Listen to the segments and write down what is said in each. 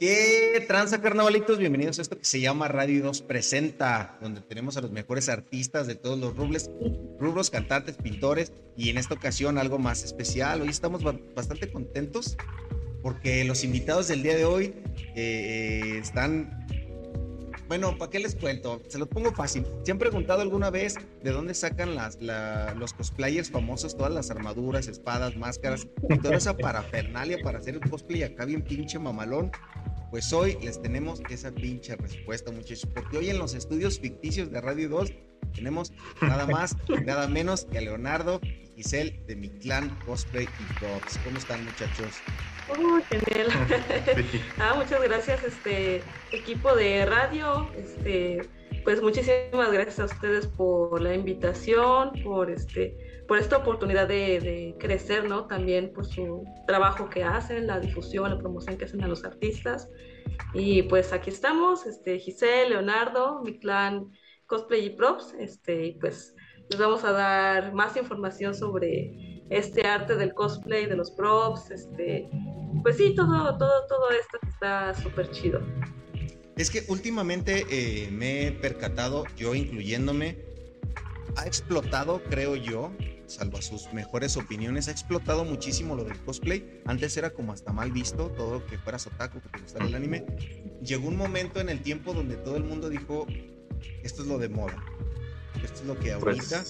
¿Qué tranza, carnavalitos? Bienvenidos a esto que se llama Radio 2 Presenta, donde tenemos a los mejores artistas de todos los rubros, rubros, cantantes, pintores, y en esta ocasión algo más especial. Hoy estamos bastante contentos porque los invitados del día de hoy eh, están bueno, ¿para qué les cuento? Se los pongo fácil. ¿Se han preguntado alguna vez de dónde sacan las, los cosplayers famosos todas las armaduras, espadas, máscaras y toda esa parafernalia para hacer un cosplay acá bien pinche mamalón? Pues hoy les tenemos esa pinche respuesta, muchachos, porque hoy en los estudios ficticios de Radio 2 tenemos nada más nada menos que a Leonardo y Giselle de mi clan Cosplay y Props. ¿Cómo están, muchachos? Oh, genial. ah, muchas gracias, este equipo de radio. Este, pues muchísimas gracias a ustedes por la invitación, por este, por esta oportunidad de, crecer, ¿no? También por su trabajo que hacen, la difusión, la promoción que hacen a los artistas. Y pues aquí estamos, este, Giselle, Leonardo, mi clan Cosplay y Props, este, y pues les vamos a dar más información sobre este arte del cosplay, de los props, este, pues sí, todo, todo, todo esto está súper chido. Es que últimamente eh, me he percatado, yo incluyéndome, ha explotado, creo yo, salvo a sus mejores opiniones, ha explotado muchísimo lo del cosplay. Antes era como hasta mal visto, todo que fueras otaku, que te gustara el anime. Llegó un momento en el tiempo donde todo el mundo dijo, esto es lo de moda, esto es lo que pues ahorita...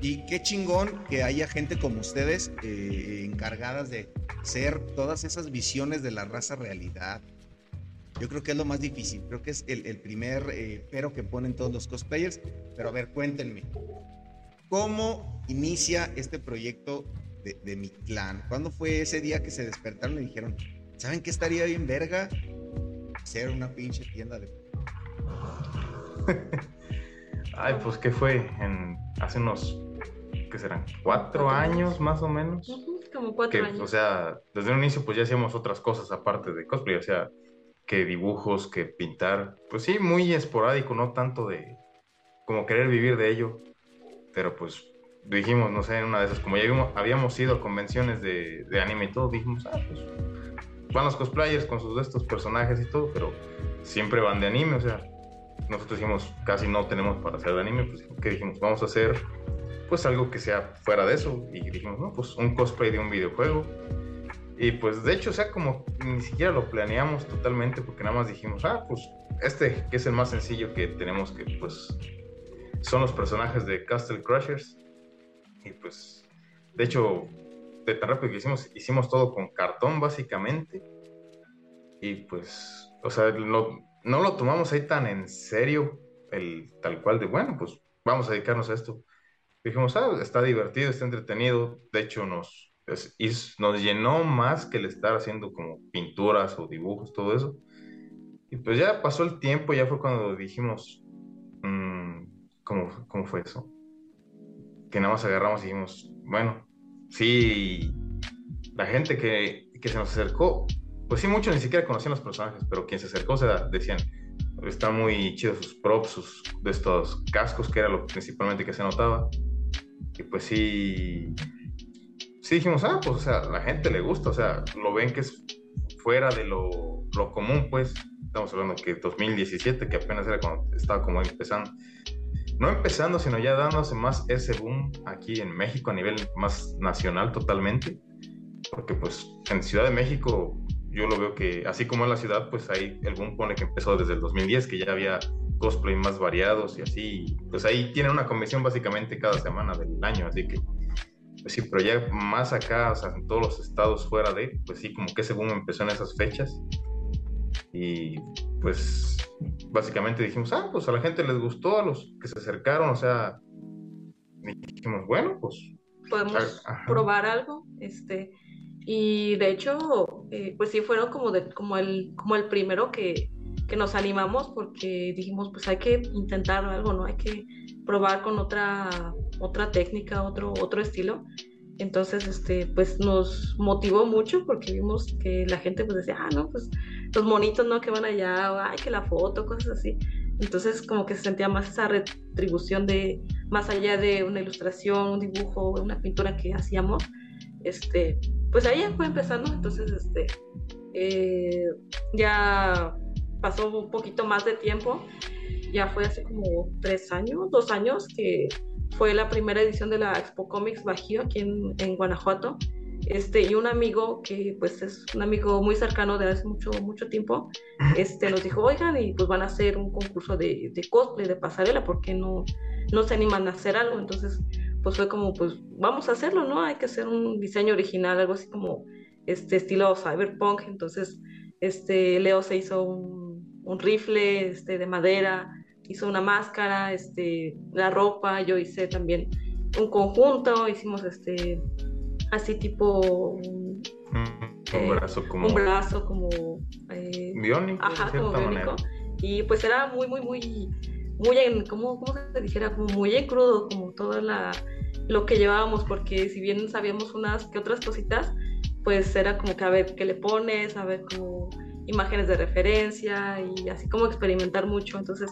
Y qué chingón que haya gente como ustedes eh, encargadas de ser todas esas visiones de la raza realidad. Yo creo que es lo más difícil, creo que es el, primer eh, pero que ponen todos los cosplayers. Pero a ver, cuéntenme, ¿cómo inicia este proyecto de, mi clan? ¿Cuándo fue ese día que se despertaron y dijeron, ¿saben qué estaría bien verga? Ser una pinche tienda de... Ay, pues ¿qué fue? En, hace unos, ¿qué serán? ¿Cuatro, años más o menos? como cuatro años. O sea, desde un inicio pues ya hacíamos otras cosas aparte de cosplay, o sea, que dibujos, que pintar. Pues sí, muy esporádico, no tanto de como querer vivir de ello. Pero pues dijimos, no sé, en una de esas, como ya habíamos, ido a convenciones de, anime y todo, dijimos, ah, pues van los cosplayers con sus de estos personajes y todo, pero siempre van de anime, o sea, nosotros dijimos, casi no tenemos para hacer de anime, pues que dijimos, vamos a hacer pues algo que sea fuera de eso. Y dijimos, no, pues un cosplay de un videojuego. Y pues de hecho, o sea, como ni siquiera lo planeamos totalmente porque nada más dijimos, ah, pues este que es el más sencillo que tenemos que pues son los personajes de Castle Crushers. Y pues, de hecho, de tan rápido que hicimos, hicimos todo con cartón básicamente. Y pues, o sea, no lo tomamos ahí tan en serio, el tal cual de, bueno, pues vamos a dedicarnos a esto dijimos, ah, está divertido, está entretenido. De hecho, nos, nos llenó más que el estar haciendo como pinturas o dibujos, todo eso. Y pues ya pasó el tiempo, ya fue cuando dijimos, mmm, ¿cómo, ¿cómo, fue eso? Que nada más agarramos y dijimos, bueno, sí, la gente que, que se nos acercó, pues sí, muchos ni siquiera conocían los personajes, pero quien se acercó se decían, están muy chidos sus props, sus, de estos cascos, que era lo principalmente que se notaba. Y pues sí, sí dijimos, ah, pues o sea, la gente le gusta, o sea, lo ven que es fuera de lo, lo común, pues. Estamos hablando que 2017, que apenas era cuando estaba como empezando. No empezando, sino ya dándose más ese boom aquí en México a nivel más nacional totalmente. Porque pues en Ciudad de México yo lo veo que así como en la ciudad, pues ahí el boom pone que empezó desde el 2010, que ya había cosplay más variados y así. Pues ahí tienen una convención básicamente cada semana del año, así que, pues sí, pero ya más acá, o sea, en todos los estados fuera de, pues sí, como que ese boom empezó en esas fechas. Y pues básicamente dijimos, ah, pues a la gente les gustó, a los que se acercaron, o sea, dijimos, bueno, pues... Podemos probar algo, este... Y de hecho, eh, pues sí fueron como, de, como, el, como el primero que, que nos animamos porque dijimos, pues hay que intentar algo, ¿no? Hay que probar con otra, otra técnica, otro, otro estilo. Entonces, este, pues nos motivó mucho porque vimos que la gente pues decía, ah, no, pues los monitos, ¿no? Que van allá, ay, que la foto, cosas así. Entonces, como que se sentía más esa retribución de, más allá de una ilustración, un dibujo, una pintura que hacíamos, este, pues ahí fue empezando. Entonces, este, eh, ya pasó un poquito más de tiempo, ya fue hace como tres años, dos años, que fue la primera edición de la Expo Comics Bajío aquí en, en Guanajuato. Este, y un amigo que pues es un amigo muy cercano de hace mucho, mucho tiempo, este, nos dijo, oigan, y pues van a hacer un concurso de, de cosplay, de pasarela, ¿por qué no, no se animan a hacer algo? Entonces, pues fue como, pues vamos a hacerlo, ¿no? Hay que hacer un diseño original, algo así como este estilo cyberpunk. Entonces, este, Leo se hizo un, un rifle este, de madera, hizo una máscara, este, la ropa, yo hice también un conjunto, hicimos este así tipo un, eh, brazo como un brazo como eh, biónico, ajá, como biónico. Y pues era muy, muy, muy, muy en, como, ¿cómo se dijera? Como muy en crudo, como toda la, lo que llevábamos, porque si bien sabíamos unas que otras cositas, pues era como que a ver qué le pones, a ver como imágenes de referencia y así como experimentar mucho. Entonces,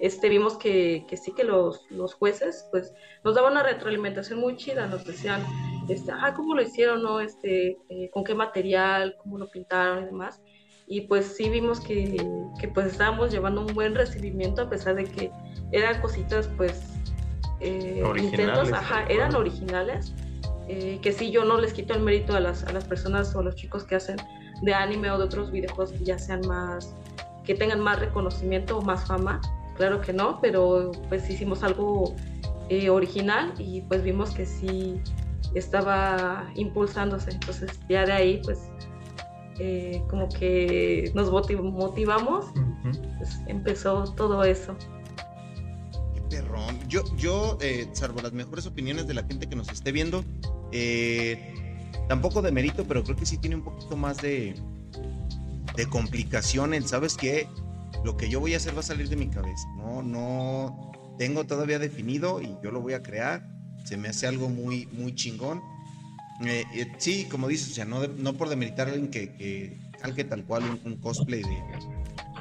este, vimos que, que sí que los, los, jueces pues nos daban una retroalimentación muy chida, nos decían, este, ah, ¿cómo lo hicieron? No? Este, eh, ¿Con qué material? ¿Cómo lo pintaron y demás? Y pues sí vimos que, que, pues estábamos llevando un buen recibimiento a pesar de que eran cositas pues eh, intentos, ajá, eran originales, eh, que sí yo no les quito el mérito a las, a las personas o a los chicos que hacen de anime o de otros videojuegos que ya sean más, que tengan más reconocimiento o más fama, claro que no, pero pues hicimos algo eh, original y pues vimos que sí estaba impulsándose. Entonces ya de ahí pues eh, como que nos motivamos, pues empezó todo eso. Qué perrón. Yo, yo eh, salvo las mejores opiniones de la gente que nos esté viendo, tampoco de mérito, pero creo que sí tiene un poquito más de, de complicación ¿sabes qué? Lo que yo voy a hacer va a salir de mi cabeza. No, no tengo todavía definido y yo lo voy a crear. Se me hace algo muy, muy chingón. Eh, eh, sí, como dices, o sea, no, no por demeritar a alguien que, que tal cual un, cosplay de,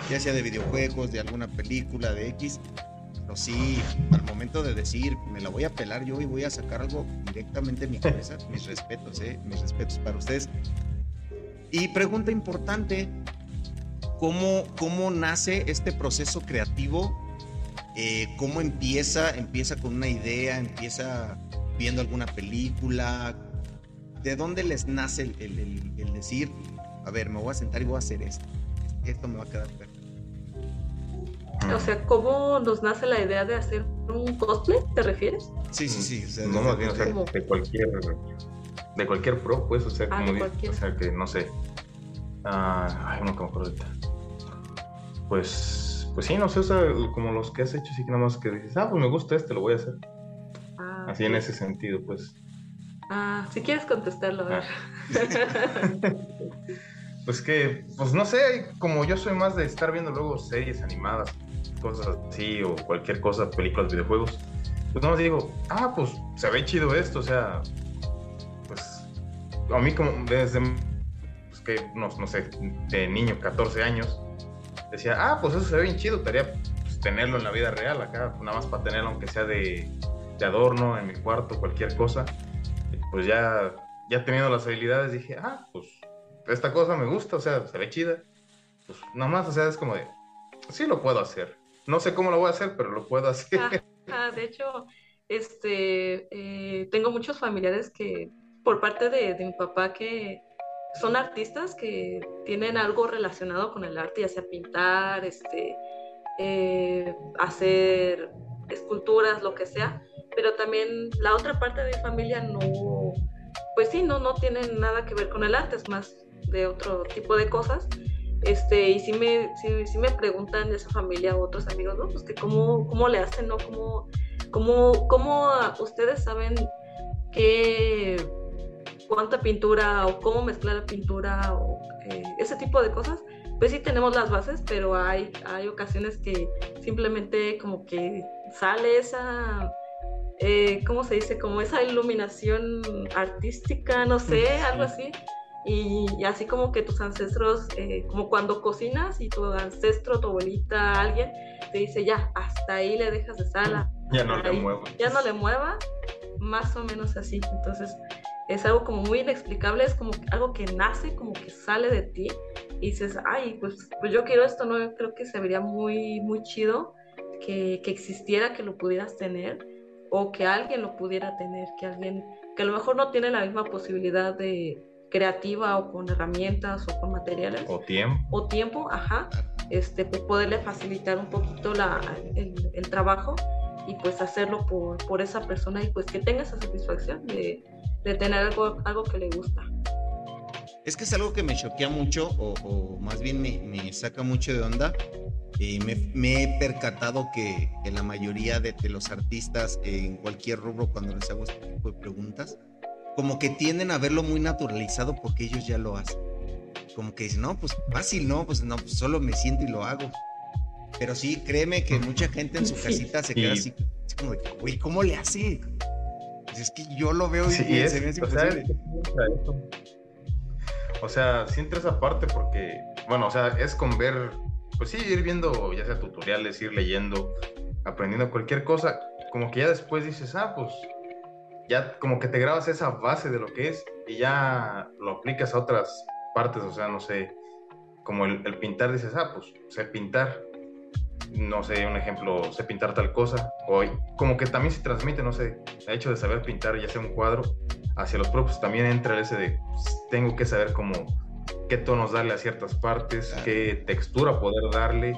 ya sea de videojuegos, de alguna película, de X, pero sí, al momento de decir, me la voy a pelar yo y voy a sacar algo directamente de mi cabeza, mis respetos, eh, mis respetos para ustedes. Y pregunta importante, cómo, cómo nace este proceso creativo, eh, cómo empieza, empieza con una idea, empieza viendo alguna película, ¿de dónde les nace el, decir, a ver, me voy a sentar y voy a hacer esto, esto me va a quedar perfecto? O sea, ¿cómo nos nace la idea de hacer un cosplay? ¿Te refieres? Sí, sí, sí. O sea, no, más bien, o sea, de cualquier, de cualquier pro, pues, o sea, ah, como, o sea, que no sé. Ah, ay, no me acuerdo ahorita pues, pues sí, no sé, o sea, como los que has hecho, sí que nada más que dices, ah, pues me gusta este, lo voy a hacer. Ah, Así en ese sentido, pues. Ah, si quieres contestarlo, a ver. Ah. pues que, pues no sé, como yo soy más de estar viendo luego series animadas, cosas así, o cualquier cosa, películas, videojuegos, pues nada más digo, ah, pues se ve chido esto, o sea, pues a mí como desde, pues que, no, no sé, de niño, 14 años, decía, ah, pues eso se ve bien chido, estaría pues, tenerlo en la vida real acá, nada más para tenerlo aunque sea de, de adorno en mi cuarto, cualquier cosa. Pues ya, ya teniendo las habilidades dije, ah, pues esta cosa me gusta, o sea, se ve chida. Pues nada más, o sea, es como de, sí lo puedo hacer. No sé cómo lo voy a hacer, pero lo puedo hacer. De hecho, este, eh, tengo muchos familiares que, por parte de mi papá, que son artistas que tienen algo relacionado con el arte, ya sea pintar, este, eh, hacer esculturas, lo que sea, pero también la otra parte de mi familia no, pues sí, no, no tienen nada que ver con el arte, es más de otro tipo de cosas. Este, y si me, si, me preguntan de esa familia o otros amigos, ¿no? Pues que cómo, cómo le hacen, ¿no? ¿Cómo, cómo, cómo ustedes saben qué cuánta pintura o cómo mezclar la pintura o eh, ese tipo de cosas, pues sí tenemos las bases, pero hay, hay ocasiones que simplemente como que sale esa, eh, ¿cómo se dice? Como esa iluminación artística, no sé, algo así. Y, así como que tus ancestros, eh, como cuando cocinas y tu ancestro, tu abuelita, alguien, te dice, ya, hasta ahí le dejas de sala. Ya no le mueva. Ya no le mueva, más o menos así. Entonces, es algo como muy inexplicable, es como algo que nace, como que sale de ti y dices, ay, pues, pues yo quiero esto, ¿no? creo que se vería muy, muy chido que, que existiera, que lo pudieras tener o que alguien lo pudiera tener, que alguien que a lo mejor no tiene la misma posibilidad de creativa o con herramientas o con materiales. O tiempo. O tiempo, ajá. Este, pues poderle facilitar un poquito la, el, el trabajo y pues hacerlo por, por, esa persona y pues que tenga esa satisfacción de, de tener algo, algo que le gusta. Es que es algo que me choquea mucho o, o más bien me, me, saca mucho de onda. Eh, me, me, he percatado que, que la mayoría de, de, los artistas en cualquier rubro cuando les hago este tipo de preguntas, como que tienden a verlo muy naturalizado porque ellos ya lo hacen. Como que dicen, no, pues fácil, no, pues no, pues solo me siento y lo hago. Pero sí, créeme que mucha gente en su casita se queda así, así como de, güey, ¿cómo le hace? Es que yo lo veo sí, y es, se me hace o sea, o sea, sí entra esa parte porque, bueno, o sea, es con ver, pues sí, ir viendo ya sea tutoriales, ir leyendo, aprendiendo cualquier cosa, como que ya después dices, ah, pues ya como que te grabas esa base de lo que es y ya lo aplicas a otras partes, o sea, no sé, como el, el pintar, dices, ah, pues sé pintar, no sé, un ejemplo, sé pintar tal cosa, o como que también se transmite, no sé, el hecho de saber pintar ya sea un cuadro, hacia los propios también entra ese de pues, tengo que saber cómo, qué tonos darle a ciertas partes, ah. qué textura poder darle,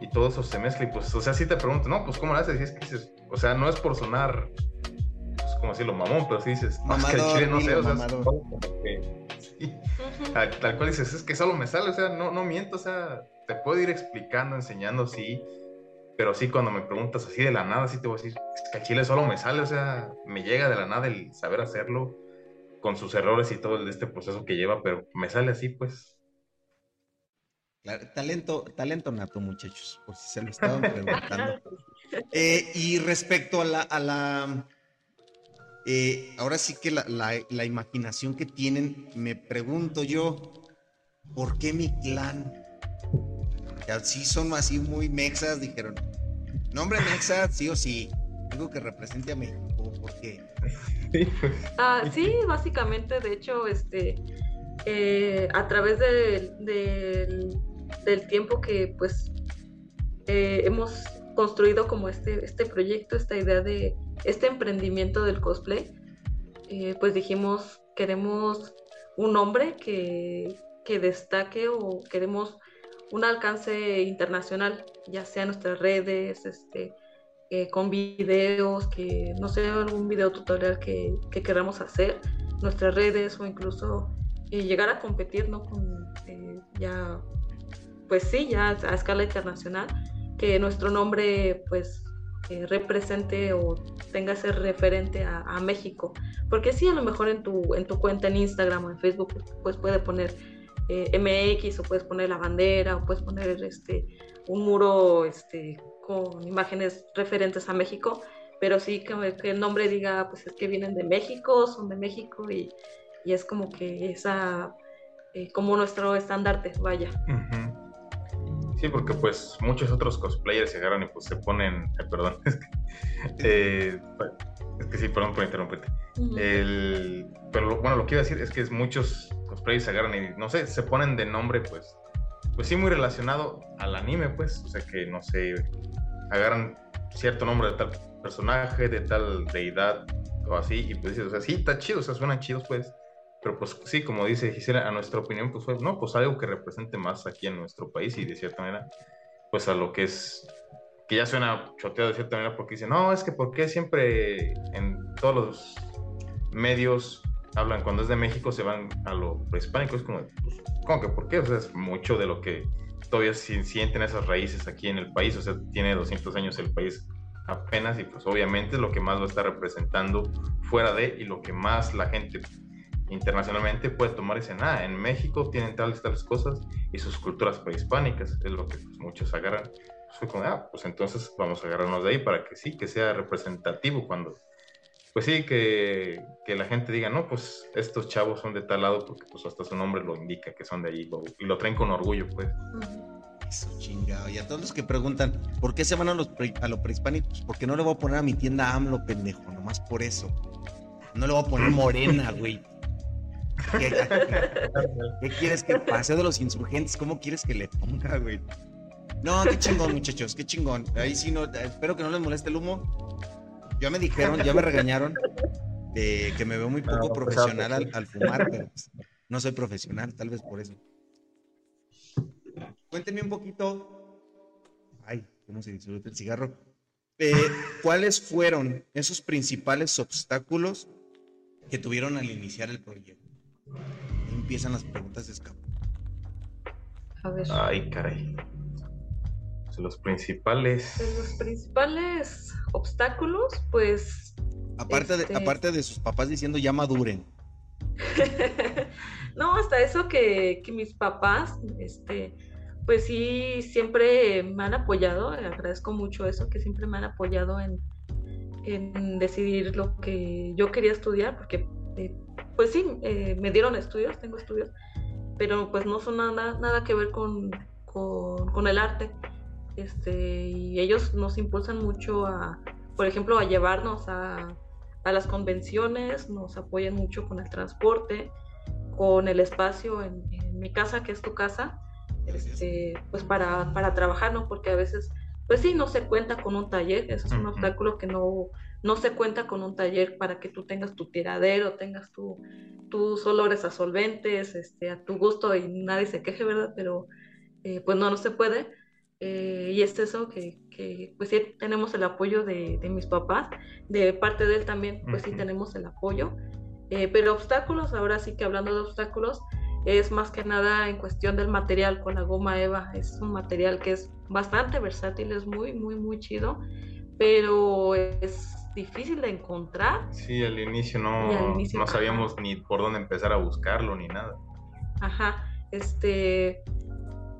y todo eso se mezcla, y pues, o sea, si te pregunto, no, pues cómo lo haces, y es que dices, o sea, no es por sonar, pues, como decirlo, mamón, pero si dices, no, es que el chile no sé, o sea, es como que, sí, tal, tal cual dices, es que solo me sale, o sea, no, no miento, o sea, te puedo ir explicando, enseñando, sí, pero sí cuando me preguntas así de la nada, sí te voy a decir, es que a Chile solo me sale, o sea, me llega de la nada el saber hacerlo, con sus errores y todo el, este proceso que lleva, pero me sale así, pues. Claro, talento, talento nato, muchachos, por si se lo estaban preguntando. eh, y respecto a la, a la eh, ahora sí que la, la, la imaginación que tienen, me pregunto yo, ¿por qué mi clan? Sí son así muy mexas, dijeron, nombre mexa, sí o sí, algo que represente a México, ¿por qué? Ah, sí, básicamente, de hecho, este, eh, a través de, del tiempo que pues eh, hemos construido como este, este proyecto, esta idea de este emprendimiento del cosplay, eh, pues dijimos, queremos un nombre que, que destaque o queremos un alcance internacional, ya sea nuestras redes, este, eh, con videos, que no sé, algún video tutorial que, que queramos hacer, nuestras redes o incluso eh, llegar a competir, ¿no? Con eh, ya, pues sí, ya a escala internacional, que nuestro nombre, pues, represente o tenga ese referente a, a, México. Porque sí, a lo mejor en tu, en tu cuenta en Instagram o en Facebook, pues puede poner eh, MX o puedes poner la bandera o puedes poner este, un muro este, con imágenes referentes a México, pero sí que, el nombre diga, pues es que vienen de México, son de México y, y es como que esa, eh, como nuestro estandarte, vaya. Sí, porque pues muchos otros cosplayers se agarran y pues se ponen, eh, perdón, es que, eh, es que sí, perdón por interrumpirte. Uh -huh. el, pero lo, bueno, lo que iba a decir es que es muchos cosplayers se agarran y no sé, se ponen de nombre pues, pues sí muy relacionado al anime pues, o sea que no sé, agarran cierto nombre de tal personaje, de tal deidad o así y pues dices, o sea, sí, está chido, o sea, suenan chidos pues pero pues sí, como dice Gisela, a nuestra opinión, pues fue, no, pues algo que represente más aquí en nuestro país y de cierta manera, pues a lo que es, que ya suena choteado de cierta manera porque dice, no, es que ¿por qué siempre en todos los medios hablan cuando es de México se van a lo prehispánico? Es como, pues, ¿cómo que por qué? O sea, es mucho de lo que todavía sienten esas raíces aquí en el país, o sea, tiene 200 años el país apenas y pues obviamente es lo que más lo está representando fuera de y lo que más la gente internacionalmente puede tomar ese nada. En México tienen tales, tales cosas y sus culturas prehispánicas, es lo que pues, muchos agarran. Pues fue como, ah, pues entonces vamos a agarrarnos de ahí para que sí, que sea representativo cuando, pues sí, que, que la gente diga, no, pues estos chavos son de tal lado porque pues hasta su nombre lo indica que son de ahí lo, y lo traen con orgullo, pues. Eso chingado. Y a todos los que preguntan, ¿por qué se van a, los pre, a lo prehispánico? Pues porque no le voy a poner a mi tienda AMLO, pendejo, nomás por eso. No le voy a poner morena, güey. ¿Qué, quieres que pase de los insurgentes? ¿Cómo quieres que le ponga, güey? No, qué chingón, muchachos, qué chingón. Ahí sí no, espero que no les moleste el humo. Ya me dijeron, ya me regañaron de que me veo muy poco pues, profesional al, fumar, pero pues, no soy profesional, tal vez por eso. Cuéntenme un poquito. Ay, cómo se disfruta el cigarro. Eh, ¿Cuáles fueron esos principales obstáculos que tuvieron al iniciar el proyecto? Empiezan las preguntas de escape. A ver. Ay, caray. Los principales. Los principales obstáculos, pues. Aparte, de, este aparte de sus papás diciendo ya maduren. no, hasta eso que, que mis papás, este, pues sí, siempre me han apoyado, agradezco mucho eso, que siempre me han apoyado en, decidir lo que yo quería estudiar, porque eh, pues sí, eh, me dieron estudios, tengo estudios, pero pues no son nada, nada que ver con, el arte. Este, y ellos nos impulsan mucho a, por ejemplo, a llevarnos a, las convenciones, nos apoyan mucho con el transporte, con el espacio en mi casa, que es tu casa, este, pues para, para trabajar, ¿no? Porque a veces, pues sí, no se cuenta con un taller, eso es un obstáculo que no, no se cuenta con un taller para que tú tengas tu tiradero, tengas tu, tus olores a solventes, este, a tu gusto y nadie se queje, ¿verdad? Pero eh, pues no, no se puede. Eh, y es eso que, que, pues sí tenemos el apoyo de, de, mis papás, de parte de él también, pues sí tenemos el apoyo. Eh, pero obstáculos, ahora sí que hablando de obstáculos, es más que nada en cuestión del material con la goma Eva. Es un material que es bastante versátil, es muy, muy, muy chido, pero es difícil de encontrar. Sí, al inicio no, no sabíamos ni por dónde empezar a buscarlo ni nada. Ajá, este,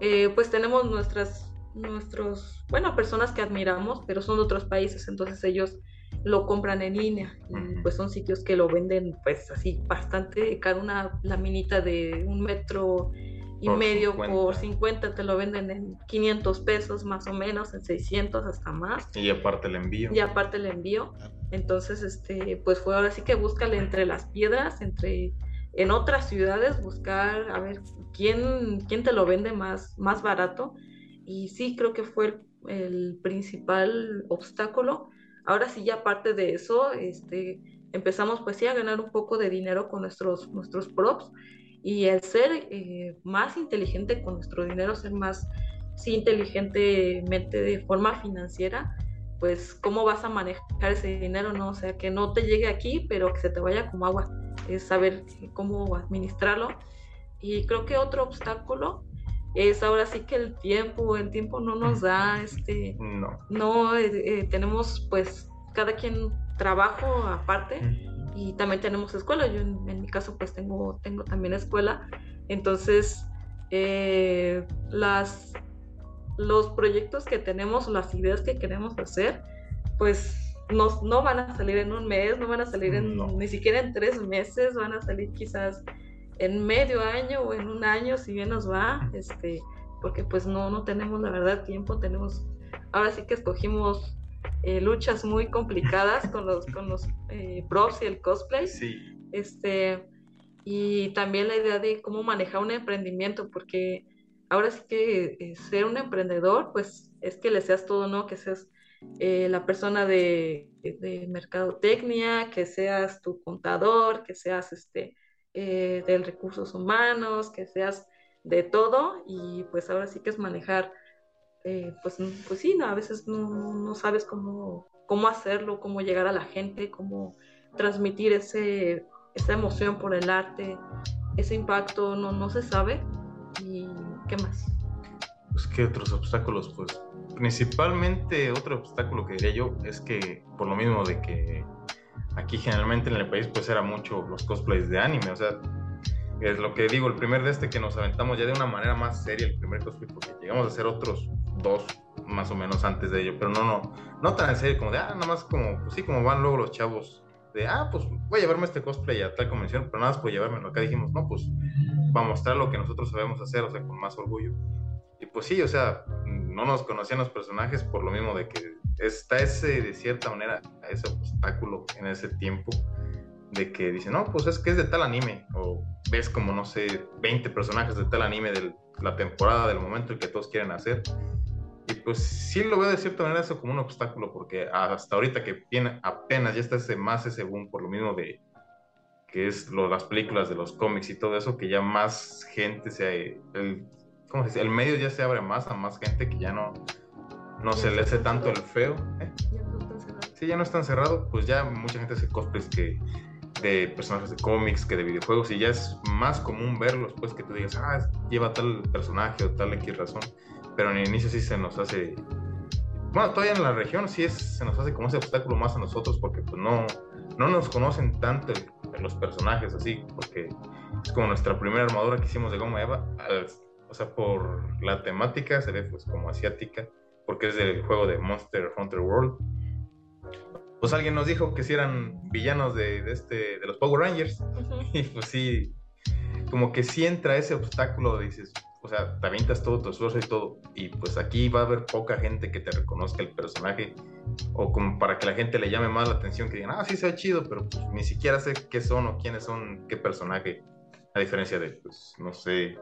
eh, pues tenemos nuestras, nuestros, bueno, personas que admiramos, pero son de otros países, entonces ellos lo compran en línea y pues son sitios que lo venden pues así bastante caro una laminita de un metro y medio por 50 te lo venden en 500 pesos más o menos en 600 hasta más. Y aparte el envío. Y aparte el envío. Entonces este pues fue ahora sí que búscale entre las piedras entre en otras ciudades buscar a ver quién quién te lo vende más más barato. Y sí creo que fue el principal obstáculo. Ahora sí, ya aparte de eso, este, empezamos pues sí a ganar un poco de dinero con nuestros, nuestros props y el ser eh, más inteligente con nuestro dinero, ser más sí, inteligentemente de forma financiera, pues cómo vas a manejar ese dinero, ¿no? O sea, que no te llegue aquí, pero que se te vaya como agua, es saber cómo administrarlo. Y creo que otro obstáculo es ahora sí que el tiempo, el tiempo no nos da, este, no, no eh, eh, tenemos pues cada quien trabajo aparte y también tenemos escuela, yo en, mi caso pues tengo, tengo también escuela, entonces eh, las, los proyectos que tenemos, las ideas que queremos hacer, pues no, no van a salir en un mes, no van a salir en, ni siquiera en tres meses, van a salir quizás en medio año o en un año, si bien nos va, este, porque pues no, no tenemos la verdad tiempo, tenemos, ahora sí que escogimos eh, luchas muy complicadas con los, con los eh, props y el cosplay. Sí. Este, y también la idea de cómo manejar un emprendimiento, porque ahora sí que eh, ser un emprendedor, pues es que le seas todo, ¿no? Que seas la persona de, de mercadotecnia, que seas tu contador, que seas este eh, de recursos humanos, que seas de todo y pues ahora sí que es manejar, eh, pues, pues sí, a veces no, sabes cómo, cómo hacerlo, cómo llegar a la gente, cómo transmitir ese, esa emoción por el arte, ese impacto, no, no se sabe. ¿Y qué más? Pues qué otros obstáculos, pues principalmente otro obstáculo que diría yo es que por lo mismo de que Aquí generalmente en el país pues era mucho los cosplays de anime, o sea, es lo que digo, el primer de este que nos aventamos ya de una manera más seria, el primer cosplay, porque llegamos a hacer otros dos más o menos antes de ello, pero no, no, no tan en serio, como de, ah, nada más como, pues sí, como van luego los chavos, de, ah, pues voy a llevarme este cosplay a tal convención, pero nada más por llevármelo. Acá dijimos, no, pues va a mostrar lo que nosotros sabemos hacer, o sea, con más orgullo. Y pues sí, o sea, no nos conocían los personajes por lo mismo de que está ese, de cierta manera, ese obstáculo en ese tiempo de que dicen, no, pues es que es de tal anime, o ves como, no sé, 20 personajes de tal anime de la temporada, del momento en que todos quieren hacer. Y pues sí lo veo de cierta manera eso como un obstáculo, porque hasta ahorita que apenas ya está ese, más ese boom, por lo mismo de que es lo, las películas de los cómics y todo eso, que ya más gente se... El, ¿cómo se dice? El medio ya se abre más a más gente que ya no, no se le hace tanto el feo. ¿eh? Sí, ya no están cerrado, pues ya mucha gente hace cosplays que de personajes de cómics que de videojuegos y ya es más común verlos, pues que tú digas, ah, lleva tal personaje o tal X razón, pero en el inicio sí se nos hace, bueno, todavía en la región sí es, se nos hace como ese obstáculo más a nosotros porque pues no, no nos conocen tanto los personajes así, porque es como nuestra primera armadura que hicimos de goma Eva, o sea, por la temática se ve pues como asiática, porque es del juego de Monster Hunter World pues alguien nos dijo que si eran villanos de, este, de los Power Rangers. Y pues sí, como que si entra ese obstáculo, dices, o sea, te avientas todo tu esfuerzo y todo. Y pues aquí va a haber poca gente que te reconozca el personaje. O como para que la gente le llame más la atención, que digan, ah, sí, se ve chido, pero pues ni siquiera sé qué son o quiénes son, qué personaje. A diferencia de, pues, no sé.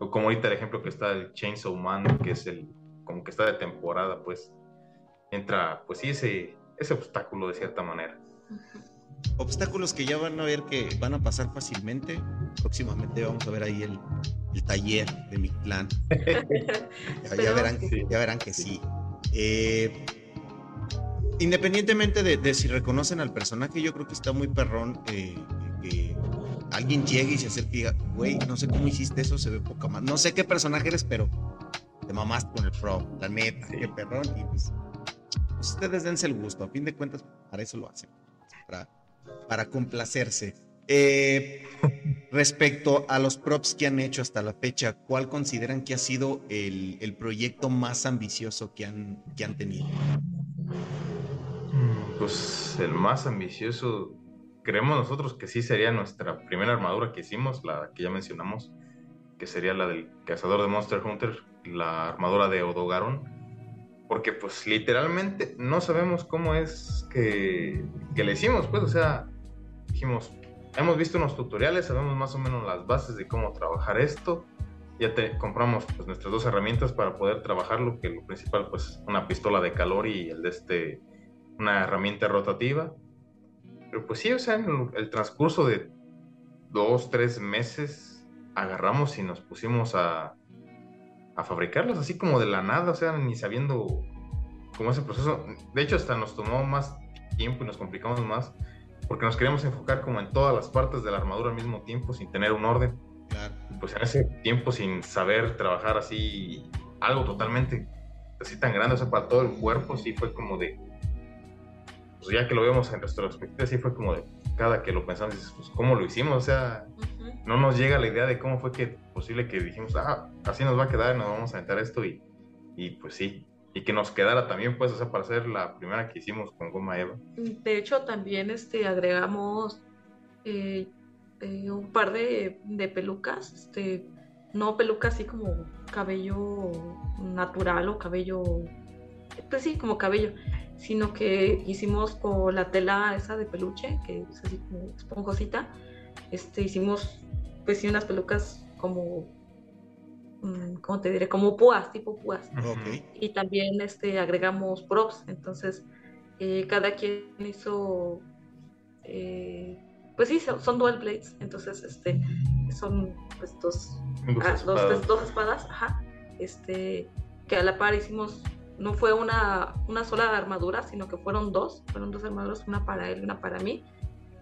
O como ahorita el ejemplo que está el Chainsaw Man, que es el, como que está de temporada, pues. Entra, pues sí, ese ese obstáculo de cierta manera. Obstáculos que ya van a ver que van a pasar fácilmente. Próximamente vamos a ver ahí el, taller de mi clan. ya, verán, que, ya verán que sí. Eh, independientemente de, si reconocen al personaje, yo creo que está muy perrón eh, que alguien llegue y se acerque y diga, güey, no sé cómo hiciste eso, se ve poca más. No sé qué personaje eres, pero te mamaste con el pro, la neta, qué perrón. Y pues ustedes dense el gusto, a fin de cuentas, para eso lo hacen, para, para complacerse. Eh, respecto a los props que han hecho hasta la fecha, ¿cuál consideran que ha sido el, proyecto más ambicioso que han, que han tenido? Pues el más ambicioso, creemos nosotros que sí sería nuestra primera armadura que hicimos, la que ya mencionamos, que sería la del cazador de Monster Hunter, la armadura de Odogaron porque pues literalmente no sabemos cómo es que, que le hicimos, pues, o sea, dijimos, hemos visto unos tutoriales, sabemos más o menos las bases de cómo trabajar esto, ya te compramos pues, nuestras dos herramientas para poder trabajarlo, que lo principal pues una pistola de calor y el de este, una herramienta rotativa, pero pues sí, o sea, en el transcurso de dos, tres meses agarramos y nos pusimos a, a fabricarlos así como de la nada, o sea, ni sabiendo cómo es el proceso. De hecho, hasta nos tomó más tiempo y nos complicamos más porque nos queríamos enfocar como en todas las partes de la armadura al mismo tiempo sin tener un orden. Claro. Pues en ese tiempo sin saber trabajar así algo totalmente así tan grande, o sea, para todo el cuerpo, sí fue como de, pues ya que lo vemos en retrospectiva, sí fue como de, cada que lo pensamos, pues cómo lo hicimos, o sea, no nos llega la idea de cómo fue que posible que dijimos, ah, así nos va a quedar, nos vamos a entrar esto y, y pues sí, y que nos quedara también, pues, o para ser la primera que hicimos con Goma Eva. De hecho, también este, agregamos eh, eh, un par de, de, pelucas, este, no pelucas así como cabello natural o cabello, pues sí, como cabello, sino que hicimos con la tela esa de peluche, que es así como esponjosita, este, hicimos pues sí, unas pelucas como, mm, ¿cómo te diré? Como púas, tipo púas. Y también este, agregamos props, entonces eh, cada quien hizo, eh, pues sí, son dual blades, entonces este, son pues dos, dos, ah, espadas. Dos, espadas, ajá, este, que a la par hicimos no fue una, una sola armadura, sino que fueron dos, fueron dos armaduras, una para él y una para mí.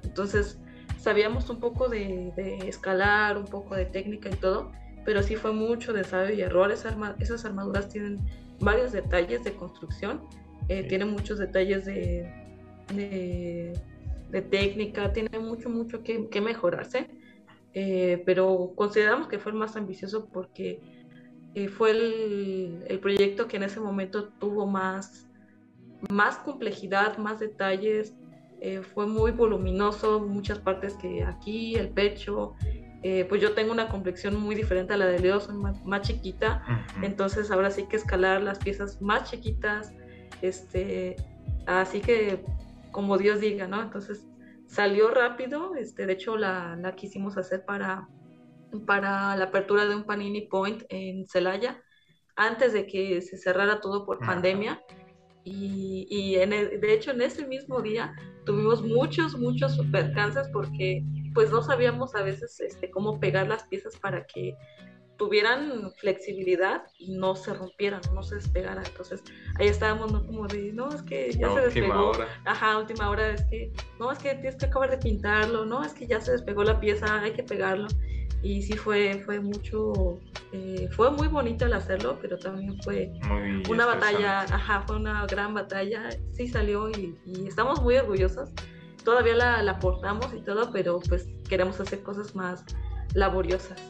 Entonces, sabíamos un poco de, escalar, un poco de técnica y todo, pero sí fue mucho de ensayo y error. esas armaduras tienen varios detalles de construcción, eh, tienen muchos detalles de, de, técnica, tiene mucho, mucho que, mejorarse, eh, pero consideramos que fue el más ambicioso porque eh, fue el, el, proyecto que en ese momento tuvo más, más complejidad, más detalles, eh, fue muy voluminoso, muchas partes que aquí, el pecho, eh, pues yo tengo una complexión muy diferente a la de Leo, soy más, chiquita, entonces ahora sí que escalar las piezas más chiquitas, este, así que como Dios diga, ¿no? Entonces salió rápido, este, de hecho la, la quisimos hacer para, para la apertura de un Panini Point en Celaya, antes de que se cerrara todo por pandemia. Y, y en de hecho en ese mismo día tuvimos muchos, muchos percances porque pues no sabíamos a veces este, cómo pegar las piezas para que tuvieran flexibilidad y no se rompieran, no se despegaran. Entonces ahí estábamos, ¿no? Como de, no, es que ya se despegó. Hora. Ajá, última hora, es que, no, es que tienes que acabar de pintarlo, no, es que ya se despegó la pieza, hay que pegarlo. Y sí fue, fue mucho, eh, fue muy bonito el hacerlo, pero también fue una batalla, ajá, fue una gran batalla, sí salió y, estamos muy orgullosos. Todavía la, la aportamos y todo, pero pues queremos hacer cosas más laboriosas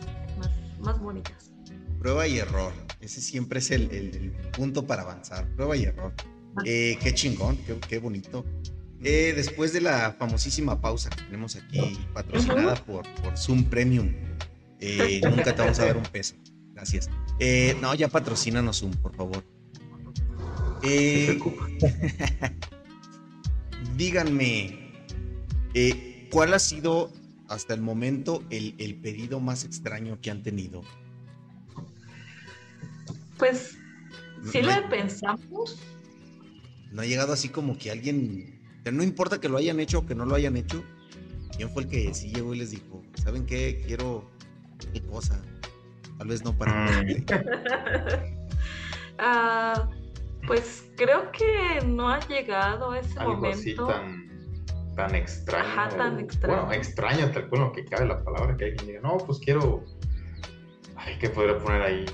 más bonitas. Prueba y error. Ese siempre es el, punto para avanzar. Prueba y error. Ah. Eh, qué chingón, qué, bonito. Eh, después de la famosísima pausa que tenemos aquí, patrocinada por, por Zoom Premium, eh, nunca te vamos a dar un peso. Gracias. no, ya patrocínanos Zoom, por favor. díganme, ¿cuál ha sido hasta el momento el, pedido más extraño que han tenido? Pues si lo pensamos. No ha llegado así como que alguien, no importa que lo hayan hecho o que no lo hayan hecho, ¿quién fue el que sí llegó y les dijo, ¿saben qué? Quiero qué cosa. Tal vez no para mí. Ah, pues creo que no ha llegado ese momento tan extraño. Ajá, tan extraño. Bueno, extraño, tal cual, que cabe la palabra, que alguien diga, no, pues quiero. Ay, ¿qué podría poner ahí?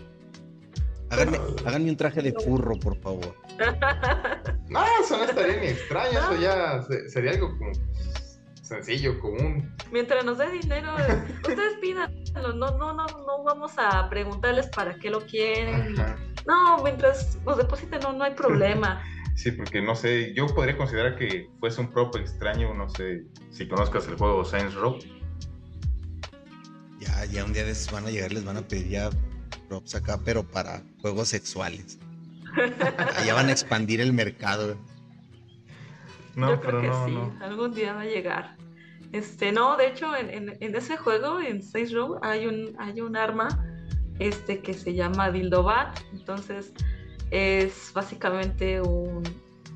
Háganme, un traje de furro, por favor. no, eso no estaría ni extraño, eso ya sería algo como sencillo, común. Mientras nos dé dinero, ustedes pidan, no, no, no, no vamos a preguntarles para qué lo quieren. No, mientras nos depositen, no, no hay problema. Sí, porque no sé, yo podría considerar que fuese un prop extraño, no sé si conozcas el juego Saints Row. Ya, ya un día de esos van a llegar, les van a pedir ya props acá, pero para juegos sexuales. Allá van a expandir el mercado. No, yo creo que sí, algún día va a llegar. Este, no, de hecho, en, ese juego, en Saints Row, hay un, hay un arma este, que se llama Dildobat. Entonces, es básicamente un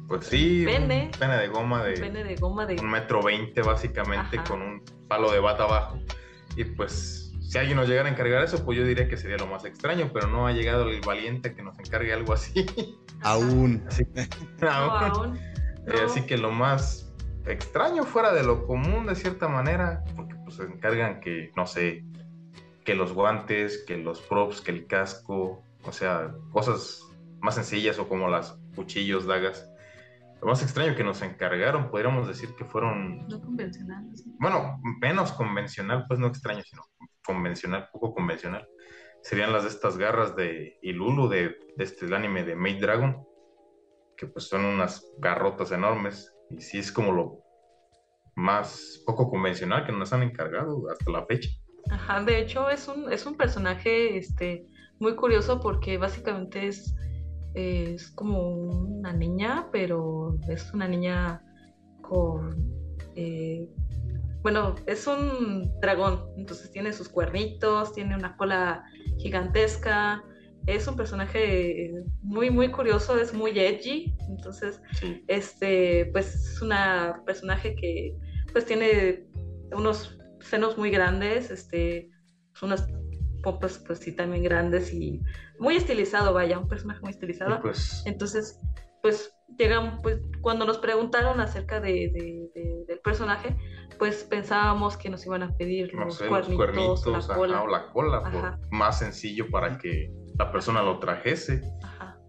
pues sí, pene, un pene. de goma de, pene de goma de un metro veinte básicamente con un palo de bata abajo. Y pues si alguien nos llegara a encargar eso pues yo diría que sería lo más extraño pero no ha llegado el valiente que nos encargue algo así. Aún. Así, aún, eh, así que lo más extraño fuera de lo común de cierta manera porque pues se encargan que no sé que los guantes que los props que el casco o sea cosas más sencillas o como las cuchillos, dagas. Lo más extraño que nos encargaron, podríamos decir que fueron... No convencionales. Bueno, menos convencional, pues no extraño, sino convencional, poco convencional. Serían las de estas garras de Ilulu, de, de este anime de Maid Dragon, que pues son unas garrotas enormes. Y sí es como lo más poco convencional que nos han encargado hasta la fecha. Ajá, de hecho es un, es un personaje este, muy curioso porque básicamente es es como una niña, pero es una niña con... Eh, bueno, es un dragón, entonces tiene sus cuernitos, tiene una cola gigantesca, es un personaje muy, muy curioso, es muy edgy, entonces, este, pues es una personaje que pues tiene unos senos muy grandes, este, unas pompas pues sí también grandes y muy estilizado, vaya, un personaje muy estilizado. Pues... Entonces, pues llegan, pues cuando nos preguntaron acerca de, del personaje, pues pensábamos que nos iban a pedir los, cuernitos, la cola. o la cola, más sencillo para que la persona lo trajese.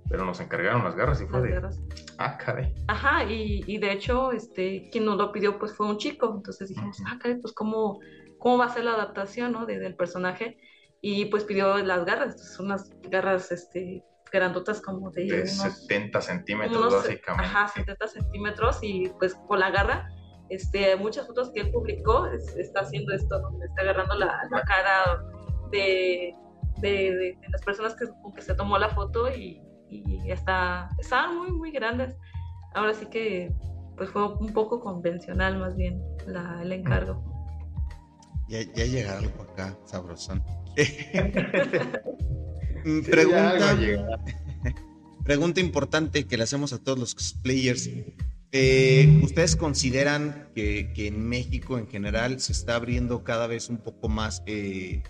Pero nos encargaron las garras y fue de... Ah, caray. Ajá, y, y, de hecho, este, quien nos lo pidió pues fue un chico. Entonces dijimos, ah, caray, pues cómo, cómo va a ser la adaptación, ¿no? del personaje y pues pidió las garras, son unas garras este, grandotas como de, de 70 centímetros básicamente. Ajá, 70 centímetros y pues con la garra, este, muchas fotos que él publicó está haciendo esto, está agarrando la, la cara de, de, las personas que, con que se tomó la foto y, y está, estaban muy, muy grandes. Ahora sí que pues fue un poco convencional más bien la, el encargo. Ya, ya llega algo acá, sabrosón. pregunta, pregunta importante que le hacemos a todos los cosplayers. Eh, ¿Ustedes consideran que, en México en general se está abriendo cada vez un poco más eh,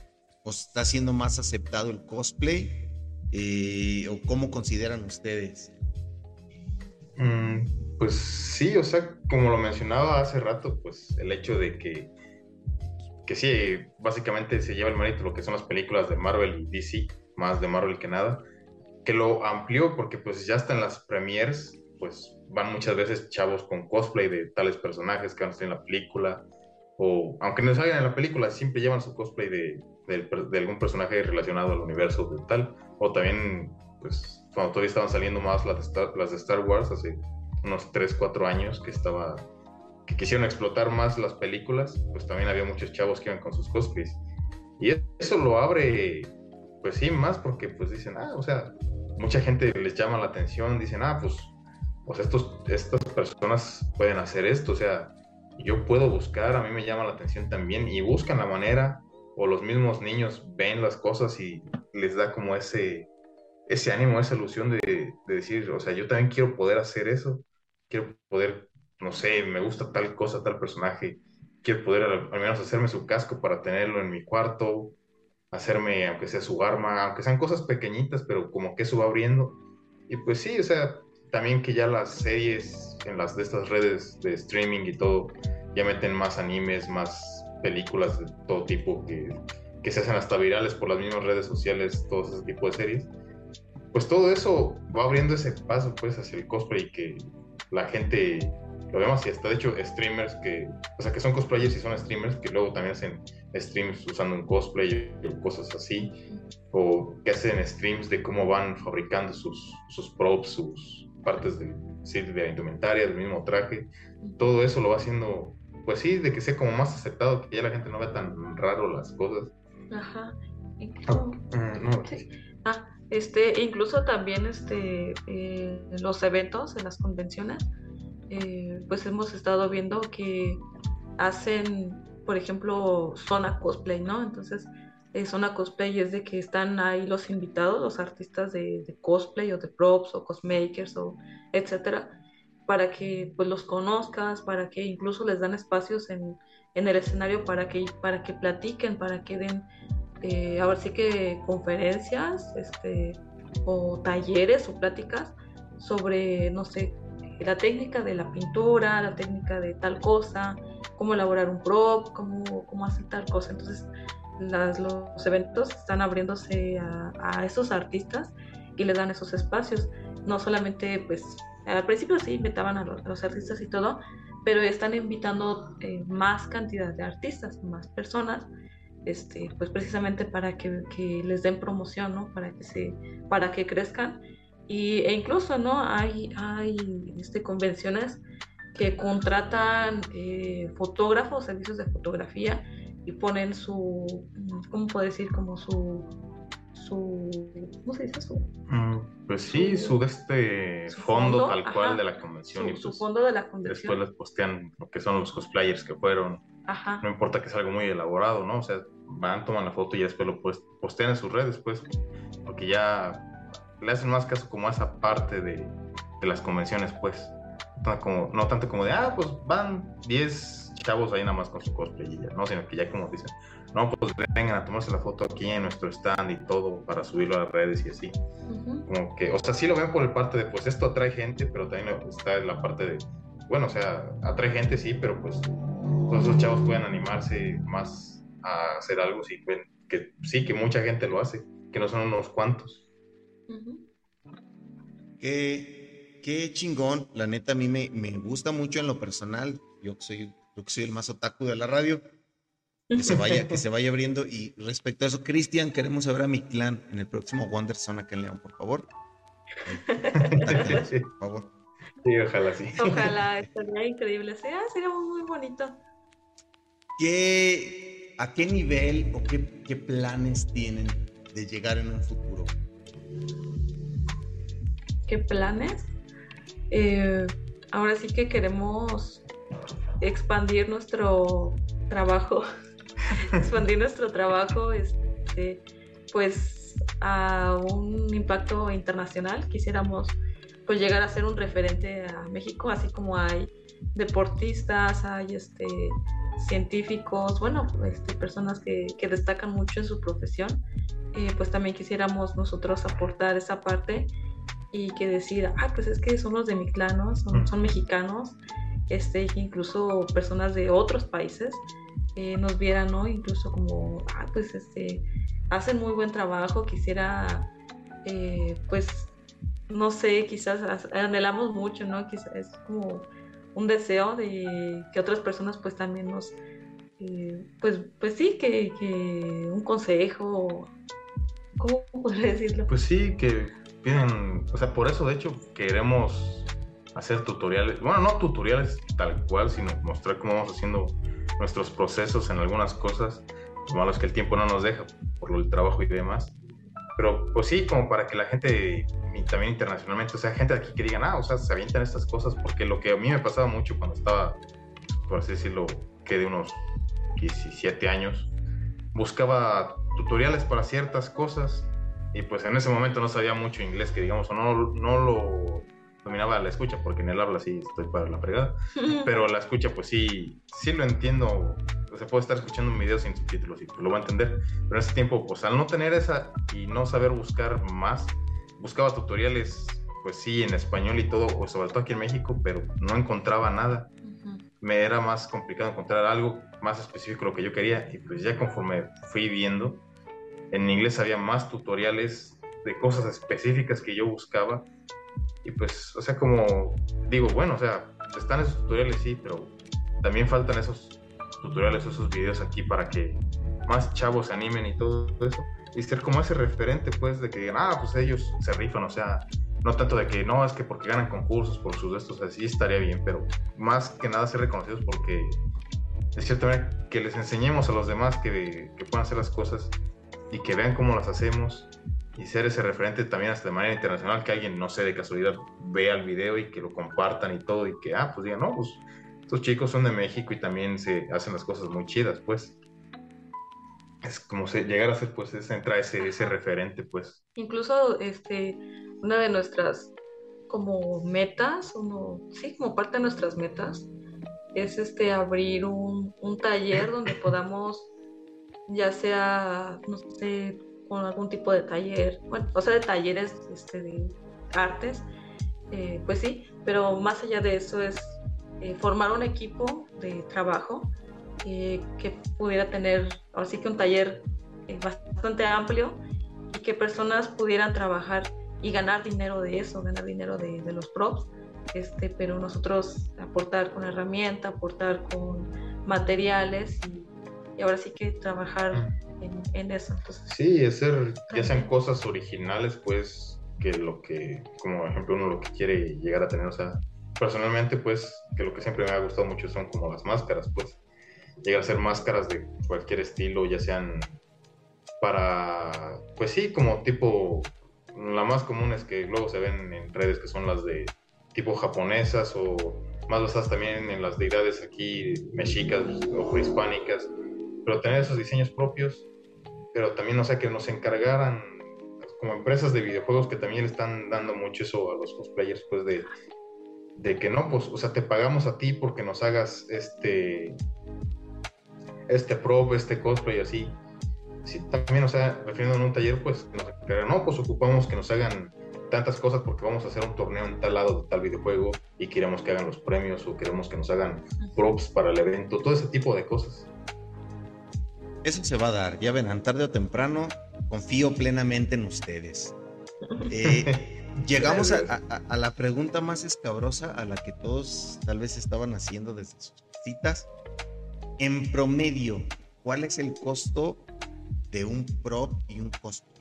o está siendo más aceptado el cosplay? Eh, ¿O cómo consideran ustedes? Mm, pues sí, o sea, como lo mencionaba hace rato, pues el hecho de que, que sí, básicamente se lleva el mérito lo que son las películas de Marvel y DC, más de Marvel que nada, que lo amplió porque pues ya en las premiers, pues van muchas veces chavos con cosplay de tales personajes que van a estar en la película, o aunque no salgan en la película, siempre llevan su cosplay de, de, algún personaje relacionado al universo de tal, o también, pues, cuando todavía estaban saliendo más las de Star, Wars, hace unos 3, 4 años que estaba, que quisieron explotar más las películas, pues también había muchos chavos que iban con sus cosplays. Y eso lo abre, pues sí, más porque pues dicen, ah, o sea, mucha gente les llama la atención, dicen, ah, pues pues estos, estas personas pueden hacer esto, o sea, yo puedo buscar, a mí me llama la atención también, y buscan la manera, o los mismos niños ven las cosas y les da como ese, ese ánimo, esa ilusión de, decir, o sea, yo también quiero poder hacer eso, quiero poder, no sé, me gusta tal cosa, tal personaje, quiero poder al, menos hacerme su casco para tenerlo en mi cuarto, hacerme, aunque sea su arma, aunque sean cosas pequeñitas, pero como que eso va abriendo. Y pues sí, o sea, también que ya las series en las de estas redes de streaming y todo ya meten más animes, más películas de todo tipo que, que se hacen hasta virales por las mismas redes sociales, todo ese tipo de series. Pues todo eso va abriendo ese paso pues hacia el cosplay que la gente lo vemos y hasta de hecho streamers que, o sea, que son cosplayers y son streamers que luego también hacen streams usando un cosplay o cosas así, o que hacen streams de cómo van fabricando sus, sus props, sus, partes de, de la indumentaria, del mismo traje, todo eso lo va haciendo, pues sí, de que sea como más aceptado, que ya la gente no ve tan raro las cosas. Ajá. Incluso, ah, no, ah, este, incluso también este, eh, los eventos, en las convenciones, eh, pues hemos estado viendo que hacen, por ejemplo, zona cosplay, ¿no? Entonces, es una cosplay es de que están ahí los invitados, los artistas de, cosplay o de props o cosmakers o etcétera, para que pues los conozcas, para que incluso les dan espacios en, el escenario para que, para que platiquen, para que den, eh, a ver si que conferencias este, o talleres o pláticas sobre, no sé, la técnica de la pintura, la técnica de tal cosa, cómo elaborar un prop, cómo, cómo hacer tal cosa. Entonces, los eventos están abriéndose a, esos artistas y les dan esos espacios. No solamente, pues, al principio sí invitaban a los, artistas y todo, pero están invitando eh, más cantidad de artistas, más personas, este, pues precisamente para que, les den promoción, ¿no? Para que se, para que crezcan. Y, e incluso, ¿no? Hay, hay este, convenciones que contratan eh, fotógrafos, servicios de fotografía, y ponen su, ¿cómo puedo decir? Como su, su ¿cómo se dice? Su, mm, pues sí, su de este fondo, tal cual de la convención. Su, y su pues fondo de la convención. Después les postean lo que son los cosplayers que fueron. Ajá. No importa que sea algo muy elaborado, ¿no? O sea, van, toman la foto y después lo postean en sus redes, pues, porque ya le hacen más caso como a esa parte de, de las convenciones, pues. Como, no tanto como de, ah, pues van 10 chavos ahí nada más con su cosplay y ya, ¿no? Sino que ya como dicen, no, pues vengan a tomarse la foto aquí en nuestro stand y todo para subirlo a las redes y así. Como que, o sea, sí lo ven por el parte de, pues esto atrae gente, pero también está la parte de, bueno, o sea, atrae gente sí, pero pues todos esos chavos pueden animarse más a hacer algo, sí, que sí, que mucha gente lo hace, que no son unos cuantos. Qué, qué chingón, la neta a mí me, me gusta mucho en lo personal, yo soy que soy el más otaku de la radio, que se vaya, que se vaya abriendo. Y respecto a eso, Cristian, queremos saber a mi clan en el próximo Wonder Zone acá en León, por favor. por favor. Sí, ojalá sí. Ojalá, estaría increíble. Sí, ah, sería muy, bonito. ¿Qué, ¿A qué nivel o qué, qué planes tienen de llegar en un futuro? ¿Qué planes? Eh, ahora sí que queremos expandir nuestro trabajo, expandir nuestro trabajo, este, pues a un impacto internacional. Quisiéramos pues llegar a ser un referente a México, así como hay deportistas, hay este, científicos, bueno, este, personas que, que, destacan mucho en su profesión, eh, pues también quisiéramos nosotros aportar esa parte y que decir, ah, pues es que son los de mi clan, son, son mexicanos, este, incluso personas de otros países nos vieran, ¿no? Incluso como, ah, pues este, hacen muy buen trabajo, quisiera, eh, pues, no sé, quizás anhelamos mucho, ¿no? Quizás es como un deseo de que otras personas pues también nos, eh, pues, pues sí, que, que, un consejo, ¿cómo podría decirlo? Pues sí, que piden, o sea, por eso de hecho queremos hacer tutoriales, bueno, no tutoriales tal cual, sino mostrar cómo vamos haciendo nuestros procesos en algunas cosas. Lo malo es que el tiempo no nos deja por el trabajo y demás. Pero pues sí, como para que la gente, también internacionalmente, o sea, gente de aquí que digan, ah, o sea, se avientan estas cosas, porque lo que a mí me pasaba mucho cuando estaba, por así decirlo, que de unos 17 años, buscaba tutoriales para ciertas cosas y pues en ese momento no sabía mucho inglés, que digamos, no, no lo dominaba la escucha, porque en el habla sí estoy para la fregada, pero la escucha pues sí, sí lo entiendo, se puede estar escuchando un video sin subtítulos y pues, lo va a entender, pero en ese tiempo pues al no tener esa y no saber buscar más, buscaba tutoriales pues sí en español y todo, o sobre todo aquí en México, pero no encontraba nada. Me era más complicado encontrar algo más específico lo que yo quería y pues ya conforme fui viendo, en inglés había más tutoriales de cosas específicas que yo buscaba y pues, o sea, como digo, bueno, o sea, están esos tutoriales, sí, pero también faltan esos tutoriales, esos videos aquí para que más chavos se animen y todo eso. Y ser como ese referente, pues, de que digan, ah, pues ellos se rifan, o sea, no tanto de que no, es que porque ganan concursos por sus estos, así estaría bien, pero más que nada ser reconocidos porque es cierto que les enseñemos a los demás que, que puedan hacer las cosas y que vean cómo las hacemos y ser ese referente también hasta de manera internacional, que alguien, no sé, de casualidad vea el video y que lo compartan y todo, y que, ah, pues digan, no, pues estos chicos son de México y también se hacen las cosas muy chidas, pues. Es como se, llegar a ser, pues, ese, entra ese, ese referente, pues. Incluso, este, una de nuestras, como metas, uno, sí, como parte de nuestras metas, es este, abrir un, un taller donde podamos, ya sea, no sé, con algún tipo de taller, bueno, o sea, de talleres este, de artes, eh, pues sí, pero más allá de eso es eh, formar un equipo de trabajo eh, que pudiera tener, ahora sí que un taller bastante amplio y que personas pudieran trabajar y ganar dinero de eso, ganar dinero de, los props, este, pero nosotros aportar con herramienta, aportar con materiales y ahora sí que trabajar en, eso. Entonces, sí, hacer ya sean cosas originales, pues, que lo que, como ejemplo, uno lo que quiere llegar a tener, o sea, personalmente, pues, que lo que siempre me ha gustado mucho son como las máscaras, pues, llegar a ser máscaras de cualquier estilo, ya sean para, pues sí, como tipo, la más común es que luego se ven en redes que son las de tipo japonesas o más basadas también en las deidades aquí mexicas o prehispánicas pero tener esos diseños propios, pero también, o sea, que nos encargaran como empresas de videojuegos que también le están dando mucho eso a los cosplayers, pues de, de que no, pues, o sea, te pagamos a ti porque nos hagas este, este prop, este cosplay, así. Sí, también, o sea, refiriendo en un taller, pues, nos no, pues ocupamos que nos hagan tantas cosas porque vamos a hacer un torneo en tal lado de tal videojuego y queremos que hagan los premios o queremos que nos hagan props para el evento, todo ese tipo de cosas. Eso se va a dar, ya verán, tarde o temprano, confío plenamente en ustedes. Eh, llegamos a, la pregunta más escabrosa a la que todos tal vez estaban haciendo desde sus citas. En promedio, ¿cuál es el costo de un prop y un costo?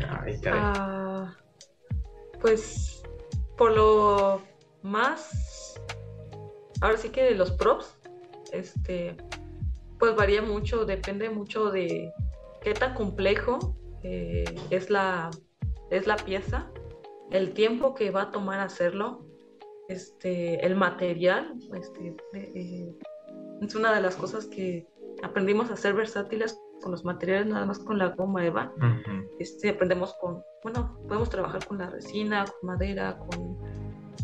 Ah, pues por lo más, ahora sí que de los props, este, pues varía mucho, depende mucho de qué tan complejo eh, es, la, es la pieza. el tiempo que va a tomar hacerlo, este, el material, este, eh, es una de las cosas que aprendimos a ser versátiles con los materiales, nada más con la goma Eva. este, aprendemos con, bueno, podemos trabajar con la resina, con madera, con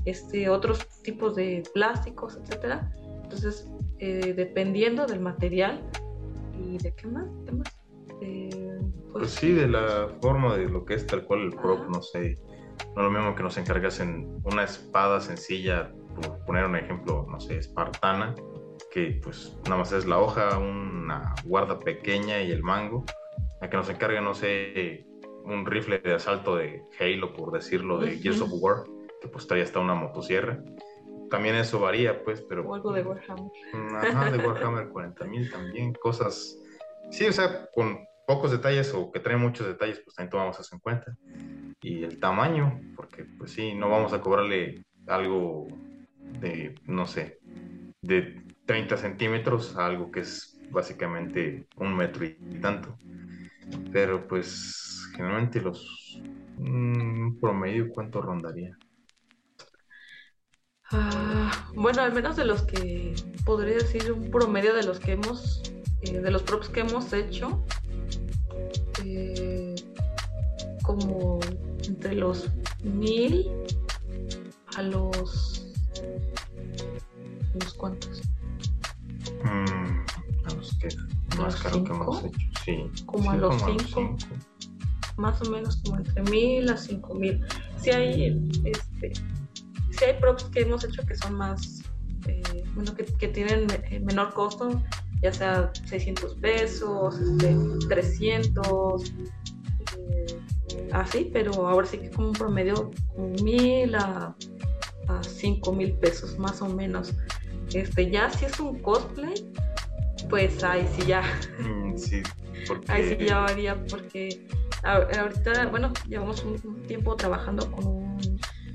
este, otros tipos de plásticos, etcétera. Entonces, eh, dependiendo del material y de qué más, qué más. Eh, pues, pues, sí, de la forma de lo que es tal cual el prop, no sé. No es lo mismo que nos encargasen una espada sencilla, por poner un ejemplo, no sé, espartana, que pues nada más es la hoja, una guarda pequeña y el mango, a que nos encargue, no sé, un rifle de asalto de Halo, por decirlo, de Gears of War, que pues trae hasta una motosierra. También eso varía, pues, pero... O algo de Warhammer. Ajá, de Warhammer 40.000 también, cosas... Sí, o sea, con pocos detalles o que trae muchos detalles, pues también tomamos eso en cuenta. Y el tamaño, porque pues sí, no vamos a cobrarle algo de, no sé, de 30 centímetros a algo que es básicamente un metro y tanto. Pero pues generalmente los un promedio, ¿cuánto rondaría? Ah, bueno, al menos de los que podría decir un promedio de los que hemos, eh, de los props que hemos hecho, eh, como entre los mil a los, unos cuantos. Mm, a los que más caro que hemos hecho, sí. Como a los cinco, más o menos como entre mil a cinco mil. Si hay, este, hay props que hemos hecho que son más, eh, bueno, que, que tienen menor costo, ya sea 600 pesos, 300, este, eh, así, pero ahora sí que como un promedio mil a, a cinco mil pesos más o menos. Este, ya si es un cosplay, pues ahí sí ya. Mm, sí, Ahí sí ya varía porque ahorita, bueno, llevamos un tiempo trabajando con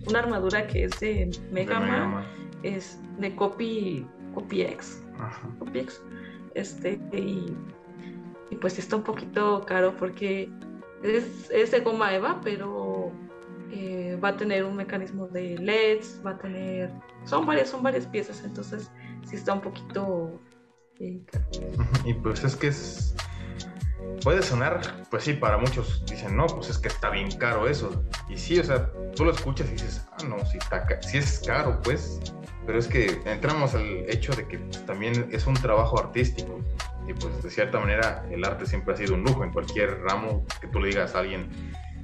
una armadura que es de Mega, Man, es de Copy, Copy X. Copy X. Este, y, pues está un poquito caro porque es, es de goma Eva, pero eh, va a tener un mecanismo de LEDs, va a tener, son varias, son varias piezas, entonces sí está un poquito eh, caro. Y pues es que es, puede sonar, pues sí, para muchos dicen, no, pues es que está bien caro eso. Y sí, o sea, tú lo escuchas y dices, ah, no, sí, está, sí es caro, pues, pero es que entramos al hecho de que también es un trabajo artístico y pues de cierta manera el arte siempre ha sido un lujo en cualquier ramo que tú le digas a alguien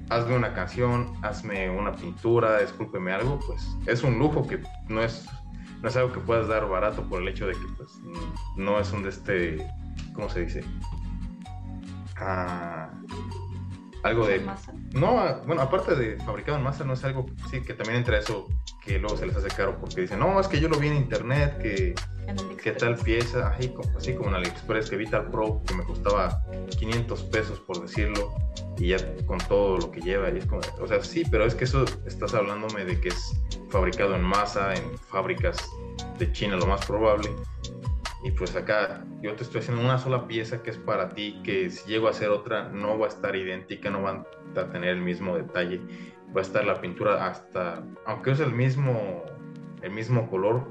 hazme una canción, hazme una pintura, escúlpeme algo, pues es un lujo que no es, no es algo que puedas dar barato por el hecho de que pues no es un de este, ¿cómo se dice? Algo de... No, bueno, aparte de fabricado en masa, no es algo, sí, que también entra eso que luego se les hace caro porque dicen, no, es que yo lo vi en internet, que, que tal pieza, así como, así como en AliExpress, que vi tal Pro que me costaba 500 pesos por decirlo, y ya con todo lo que lleva, y es como, o sea, sí, pero es que eso estás hablándome de que es fabricado en masa, en fábricas de China, lo más probable, y pues acá yo te estoy haciendo una sola pieza que es para ti, que si llego a hacer otra no va a estar idéntica, no va a tener el mismo detalle, va a estar la pintura hasta, aunque es el mismo, el mismo color,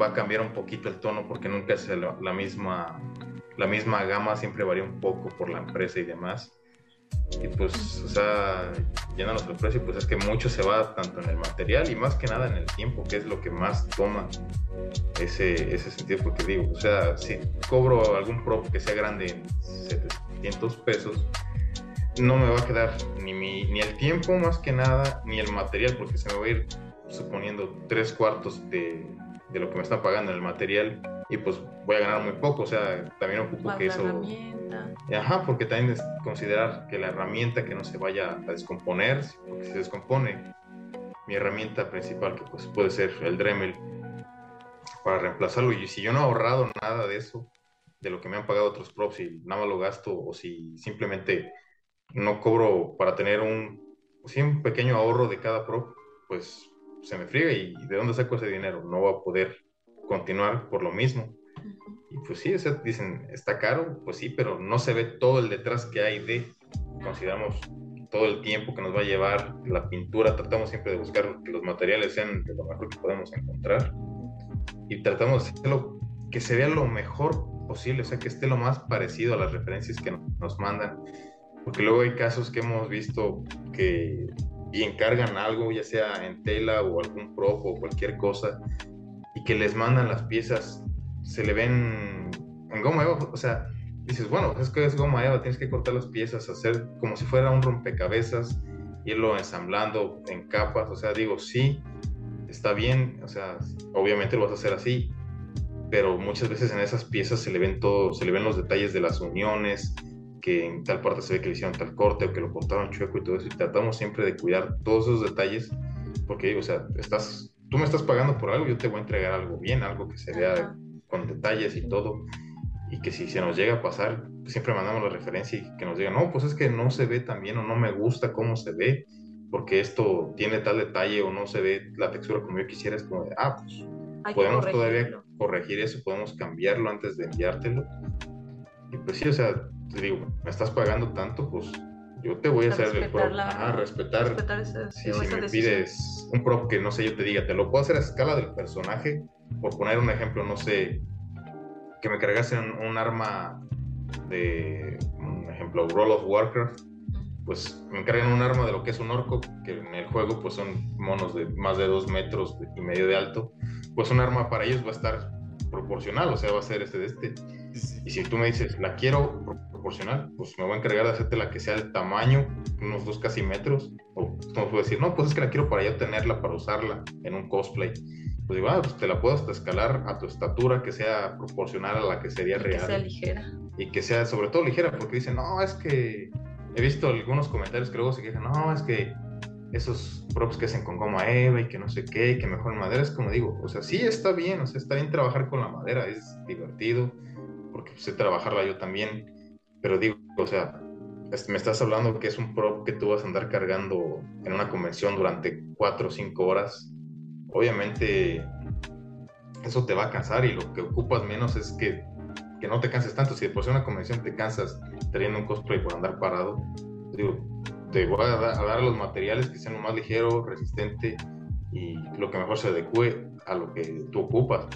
va a cambiar un poquito el tono porque nunca es la misma, la misma gama, siempre varía un poco por la empresa y demás. Y pues, o sea, llenando el precio, pues es que mucho se va tanto en el material y más que nada en el tiempo, que es lo que más toma ese, ese sentido. Porque digo, o sea, si cobro algún prop que sea grande en 700 pesos, no me va a quedar ni, mi, ni el tiempo más que nada, ni el material, porque se me va a ir suponiendo tres cuartos de, de lo que me está pagando el material y pues voy a ganar muy poco, o sea, también ocupo que eso... Herramienta. Ajá, porque también es considerar que la herramienta que no se vaya a descomponer, porque se descompone mi herramienta principal, que pues puede ser el Dremel, para reemplazarlo, y si yo no he ahorrado nada de eso, de lo que me han pagado otros props y nada más lo gasto, o si simplemente no cobro para tener un, si un pequeño ahorro de cada prop, pues se me friega y de dónde saco ese dinero, no va a poder continuar por lo mismo. Y pues sí, dicen, está caro, pues sí, pero no se ve todo el detrás que hay de, consideramos todo el tiempo que nos va a llevar la pintura, tratamos siempre de buscar que los materiales sean de lo mejor que podemos encontrar y tratamos de hacerlo que se vea lo mejor posible, o sea, que esté lo más parecido a las referencias que nos mandan, porque luego hay casos que hemos visto que y encargan algo, ya sea en tela o algún prop o cualquier cosa, y que les mandan las piezas, se le ven en goma eva, o sea, dices, bueno, es que es goma eva, tienes que cortar las piezas, hacer como si fuera un rompecabezas, irlo ensamblando en capas, o sea, digo, sí, está bien, o sea, obviamente lo vas a hacer así, pero muchas veces en esas piezas se le ven todo, se le ven los detalles de las uniones, que en tal parte se ve que le hicieron tal corte o que lo cortaron chueco y todo eso. Y tratamos siempre de cuidar todos esos detalles porque, o sea, estás, tú me estás pagando por algo, yo te voy a entregar algo bien, algo que se vea con detalles y todo. Y que si se nos llega a pasar, siempre mandamos la referencia y que nos digan, no, pues es que no se ve tan bien o no me gusta cómo se ve, porque esto tiene tal detalle o no se ve la textura como yo quisiera. Es como de, ah, pues podemos todavía corregir eso, podemos cambiarlo antes de enviártelo. Y pues sí, o sea, te digo, me estás pagando tanto, pues yo te voy a, hacer el prop. a respetar. si me pides un prop que no sé, yo te diga, te lo puedo hacer a escala del personaje. Por poner un ejemplo, no sé, que me cargasen un arma de, un ejemplo, World of Warcraft. Pues me encargan un arma de lo que es un orco, que en el juego pues son monos de más de dos metros y medio de alto. Pues un arma para ellos va a estar proporcional, o sea, va a ser este de este. Y si tú me dices, la quiero proporcional, pues me voy a encargar de hacerte la que sea el tamaño, unos dos casi metros. O me puedes decir, no, pues es que la quiero para ya tenerla, para usarla en un cosplay. Pues digo, ah, pues te la puedo hasta escalar a tu estatura, que sea proporcional a la que sería y real. Que sea ligera. Y que sea sobre todo ligera, porque dicen, no, es que he visto algunos comentarios que luego se quejan, no, es que esos props que hacen con goma eva y que no sé qué, y que mejor madera, es como digo, o sea, sí está bien, o sea, está bien trabajar con la madera, es divertido, porque sé trabajarla yo también, pero digo, o sea, me estás hablando que es un prop que tú vas a andar cargando en una convención durante cuatro o cinco horas, obviamente eso te va a cansar y lo que ocupas menos es que, que no te canses tanto, si de una convención te cansas teniendo un cosplay por andar parado, digo, te voy a, dar los materiales que sean lo más ligero, resistente y lo que mejor se adecue a lo que tú ocupas.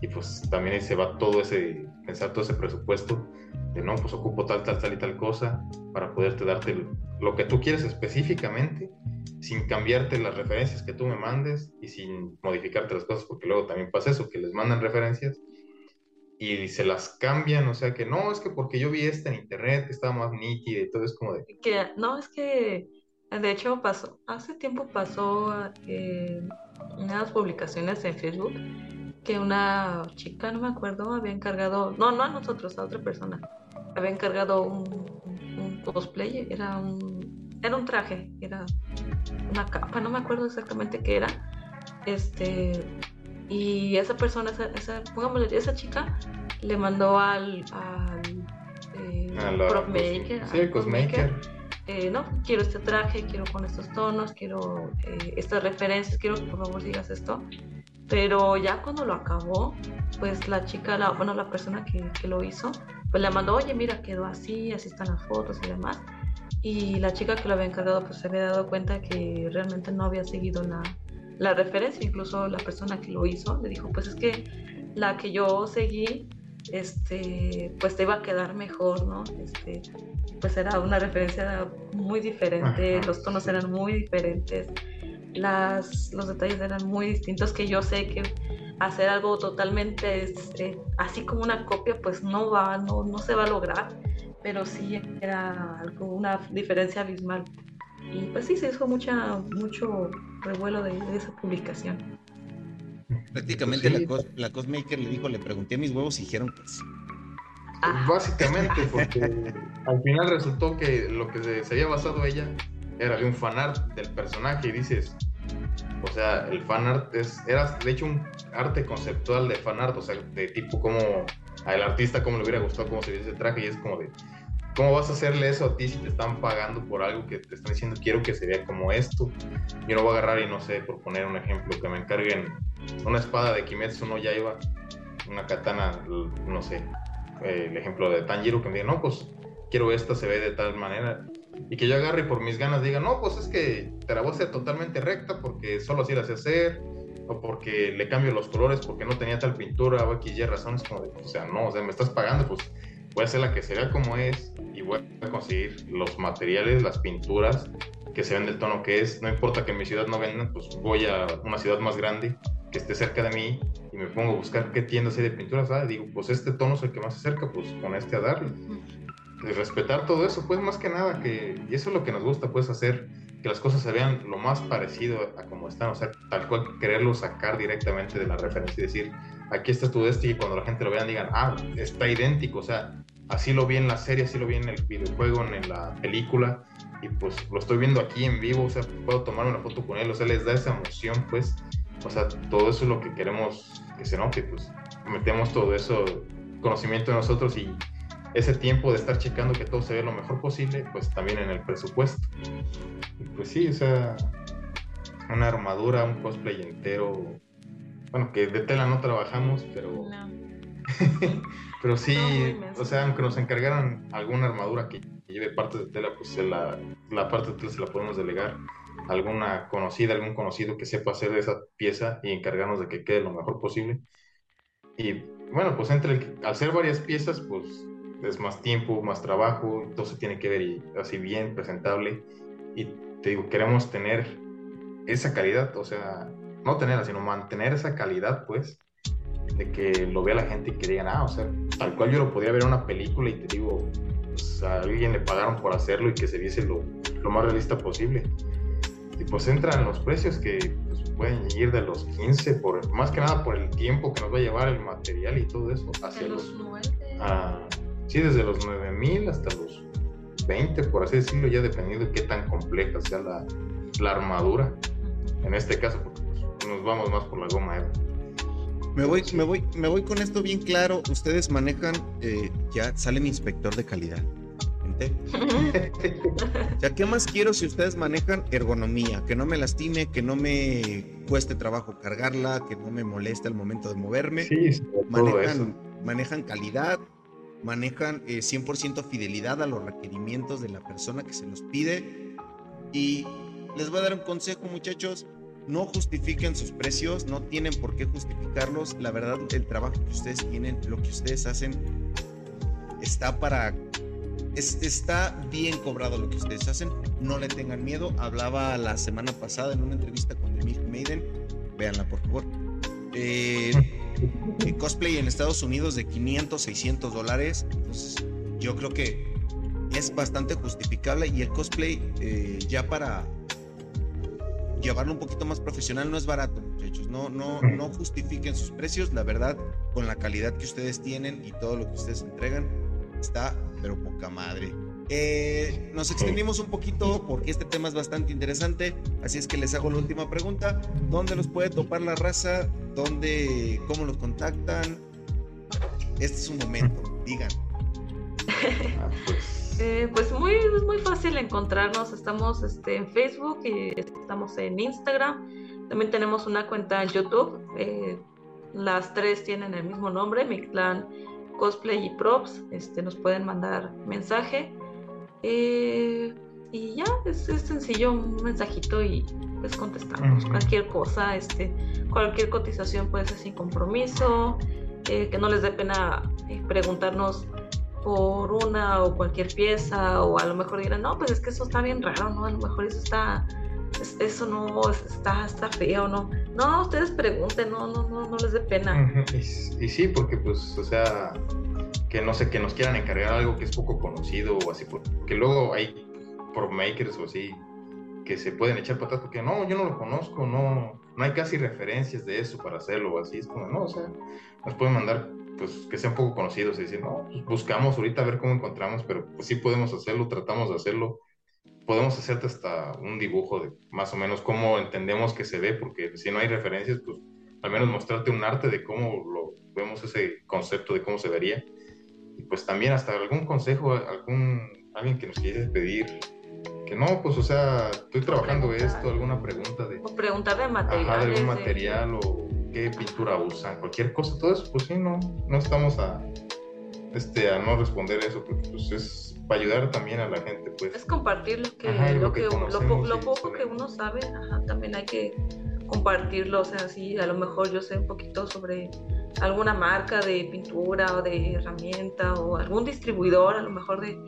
Y pues también ahí se va todo ese, pensar todo ese presupuesto de no, pues ocupo tal, tal, tal y tal cosa para poderte darte lo que tú quieres específicamente sin cambiarte las referencias que tú me mandes y sin modificarte las cosas, porque luego también pasa eso, que les mandan referencias y se las cambian, o sea que no, es que porque yo vi esta en internet que estaba más nítida y todo es como de... Que, no, es que de hecho pasó, hace tiempo pasó eh, unas publicaciones en Facebook que una chica, no me acuerdo, había encargado, no, no a nosotros, a otra persona, había encargado un, cosplay, era un, era un traje, era una capa, no me acuerdo exactamente qué era, este, y esa persona, esa, esa, esa chica le mandó al, al eh, maker, sí, cosmaker. Eh, no, quiero este traje, quiero con estos tonos, quiero eh, estas referencias, quiero que por favor digas esto. Pero ya cuando lo acabó, pues la chica, la, bueno, la persona que, que lo hizo, pues le mandó, oye, mira, quedó así, así están las fotos y demás. Y la chica que lo había encargado, pues se había dado cuenta que realmente no había seguido la, la referencia, incluso la persona que lo hizo le dijo, pues es que la que yo seguí, este, pues te iba a quedar mejor, ¿no? Este, pues era una referencia muy diferente, los tonos eran muy diferentes, las, los detalles eran muy distintos, que yo sé que hacer algo totalmente este, así como una copia, pues no va, no, no se va a lograr, pero sí era algo, una diferencia abismal. Y pues sí, se hizo mucha, mucho revuelo de, esa publicación. Prácticamente la, la Cosmaker le dijo, le pregunté a mis huevos y dijeron que sí. Ah. Básicamente, porque al final resultó que lo que se, había basado ella era de un fanart del personaje y dices, o sea, el fanart es, era de hecho un arte conceptual de fanart, o sea, de tipo como al artista como le hubiera gustado cómo se veía ese traje y es como de, ¿Cómo vas a hacerle eso a ti si te están pagando por algo que te están diciendo quiero que se vea como esto? Yo no voy a agarrar y no sé, por poner un ejemplo, que me encarguen una espada de Kimetsu no Yaiba, una katana, no sé, el ejemplo de Tanjiro, que me digan, no, pues quiero esta, se ve de tal manera. y que yo agarre y por mis ganas diga, no, pues es que te la voy a hacer totalmente recta porque solo así la sé hacer, o porque le cambio los colores porque no tenía tal pintura o X y razones, como de, o sea, no, o sea, me estás pagando, pues voy a hacer la que se vea como es y voy a conseguir los materiales, las pinturas que se ven del tono que es. No importa que en mi ciudad no vendan, pues voy a una ciudad más grande que esté cerca de mí y me pongo a buscar qué tiendas hay de pinturas. Ah, digo, pues este tono es el que más se acerca, pues con este a darle. Y respetar todo eso, pues más que nada, que, y eso es lo que nos gusta, pues hacer que las cosas se vean lo más parecido a como están, o sea, tal cual quererlo sacar directamente de la referencia y decir, aquí está tu este y cuando la gente lo vea digan, ah, está idéntico, o sea, así lo vi en la serie, así lo vi en el videojuego, en la película, y pues lo estoy viendo aquí en vivo, o sea, puedo tomar una foto con él, o sea, les da esa emoción, pues, o sea, todo eso es lo que queremos que se note, pues, metemos todo eso, conocimiento de nosotros y ese tiempo de estar checando que todo se ve lo mejor posible, pues también en el presupuesto. Y pues sí, o sea, una armadura, un cosplay entero, bueno, que de tela no trabajamos, pero... pero sí, o sea, aunque nos encargaran alguna armadura que lleve parte de tela, pues la, la parte de tela se la podemos delegar a alguna conocida, algún conocido que sepa hacer esa pieza y encargarnos de que quede lo mejor posible. Y bueno, pues entre el, al hacer varias piezas, pues es más tiempo, más trabajo, todo se tiene que ver y, así bien, presentable. Y te digo, queremos tener esa calidad, o sea, no tenerla, sino mantener esa calidad, pues, de que lo vea la gente y que digan, ah, o sea, tal cual yo lo podría ver en una película y te digo, pues, a alguien le pagaron por hacerlo y que se viese lo, lo más realista posible. Y pues entran los precios que pues, pueden ir de los 15, por, más que nada por el tiempo que nos va a llevar el material y todo eso, hacia los, los sí, desde los 9000 hasta los 20, por así decirlo, ya dependiendo de qué tan compleja sea la, la armadura. En este caso, porque pues, nos vamos más por la goma Eva. Me voy, me, voy, me voy con esto bien claro. Ustedes manejan, eh, ya sale mi inspector de calidad. o sea, ¿qué más quiero si ustedes manejan ergonomía? Que no me lastime, que no me cueste trabajo cargarla, que no me moleste al momento de moverme. Sí, manejan, manejan calidad, manejan 100% eh, fidelidad a los requerimientos de la persona que se los pide. Y les voy a dar un consejo, muchachos. No justifiquen sus precios, no tienen por qué justificarlos. La verdad, el trabajo que ustedes tienen, lo que ustedes hacen, está para... está bien cobrado lo que ustedes hacen. No le tengan miedo. Hablaba la semana pasada en una entrevista con The Maiden. Véanla, por favor. Eh, cosplay en Estados Unidos de 500, 600 dólares. Entonces, yo creo que es bastante justificable y el cosplay eh, ya para llevarlo un poquito más profesional no es barato, muchachos. No, no, no justifiquen sus precios. La verdad, con la calidad que ustedes tienen y todo lo que ustedes entregan, está pero poca madre. Eh, nos extendimos un poquito porque este tema es bastante interesante, así es que les hago la última pregunta. ¿Dónde los puede topar la raza? ¿Dónde, cómo los contactan? Este es un momento, digan. Ah, pues. Eh, pues muy, muy fácil encontrarnos. Estamos este, en Facebook y estamos en Instagram. También tenemos una cuenta en YouTube. Eh, las tres tienen el mismo nombre, Mi Clan Cosplay y Props. Este, nos pueden mandar mensaje. Eh, y ya, es, sencillo, un mensajito y pues contestamos. Cualquier cosa, este, cualquier cotización puede ser sin compromiso, eh, que no les dé pena preguntarnos por una o cualquier pieza, o a lo mejor dirán, no, pues es que eso está bien raro, ¿no? A lo mejor eso está, eso no está, está feo, ¿no? No, ustedes pregunten, no, no, no, no les dé pena. y, y sí, porque pues, o sea, que no sé, que nos quieran encargar algo que es poco conocido o así, porque luego hay por makers o así que se pueden echar patas porque no, yo no lo conozco, no, no hay casi referencias de eso para hacerlo o así, es como, no, o sea, nos pueden mandar pues que sean poco conocidos y decir, no, pues, buscamos ahorita a ver cómo encontramos, pero pues sí podemos hacerlo, tratamos de hacerlo, podemos hacerte hasta un dibujo de más o menos cómo entendemos que se ve, porque si no hay referencias, pues al menos mostrarte un arte de cómo lo vemos ese concepto de cómo se vería. Y pues también hasta algún consejo, algún, alguien que nos quiere pedir, que no, pues o sea, estoy trabajando esto, alguna pregunta de... O preguntar de material. de algún material o qué pintura usan, cualquier cosa, todo eso, pues sí, no, no estamos a, este, a no responder eso, porque pues es para ayudar también a la gente, pues. Es compartir lo que, lo, que, lo, poco que uno sabe, también hay que compartirlo, o sea, si a lo mejor yo sé un poquito sobre alguna marca de pintura o de herramienta o algún distribuidor, a lo mejor de,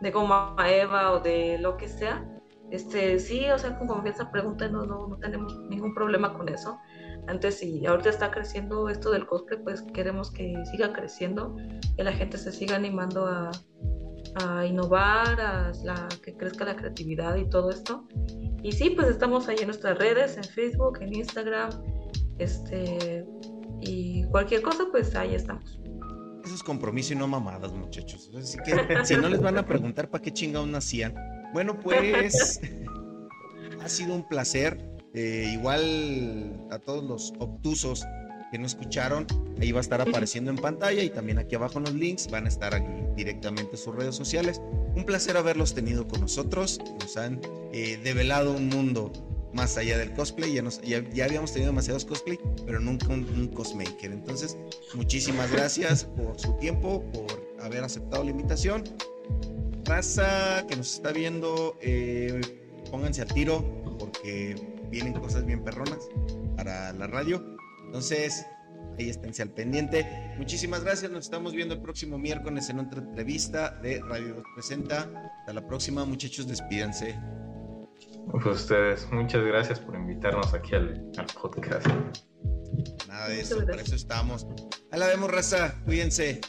de goma Eva o de lo que sea, este, sí, o sea, con confianza pregunten, no, no, no tenemos ningún problema con eso. Antes, si ahorita está creciendo esto del cosplay, pues queremos que siga creciendo, que la gente se siga animando a, a innovar, a la, que crezca la creatividad y todo esto. Y sí, pues estamos ahí en nuestras redes, en Facebook, en Instagram, este, y cualquier cosa, pues ahí estamos. Eso es compromiso y no mamadas, muchachos. Así que si no les van a preguntar para qué chingados nacían. Bueno, pues ha sido un placer. Eh, igual a todos los obtusos que no escucharon, ahí va a estar apareciendo en pantalla y también aquí abajo en los links van a estar aquí directamente sus redes sociales. Un placer haberlos tenido con nosotros. Nos han eh, develado un mundo más allá del cosplay. Ya, nos, ya, habíamos tenido demasiados cosplay, pero nunca un, cosmaker. Entonces, muchísimas gracias por su tiempo, por haber aceptado la invitación. Raza que nos está viendo, eh, pónganse al tiro porque vienen cosas bien perronas para la radio. Entonces, ahí esténse al pendiente. Muchísimas gracias. Nos estamos viendo el próximo miércoles en otra entrevista de Radio Presenta. Hasta la próxima, muchachos. Despídense. Pues ustedes, muchas gracias por invitarnos aquí al, podcast. Nada de eso, por eso estamos. Ahí la vemos, raza. Cuídense.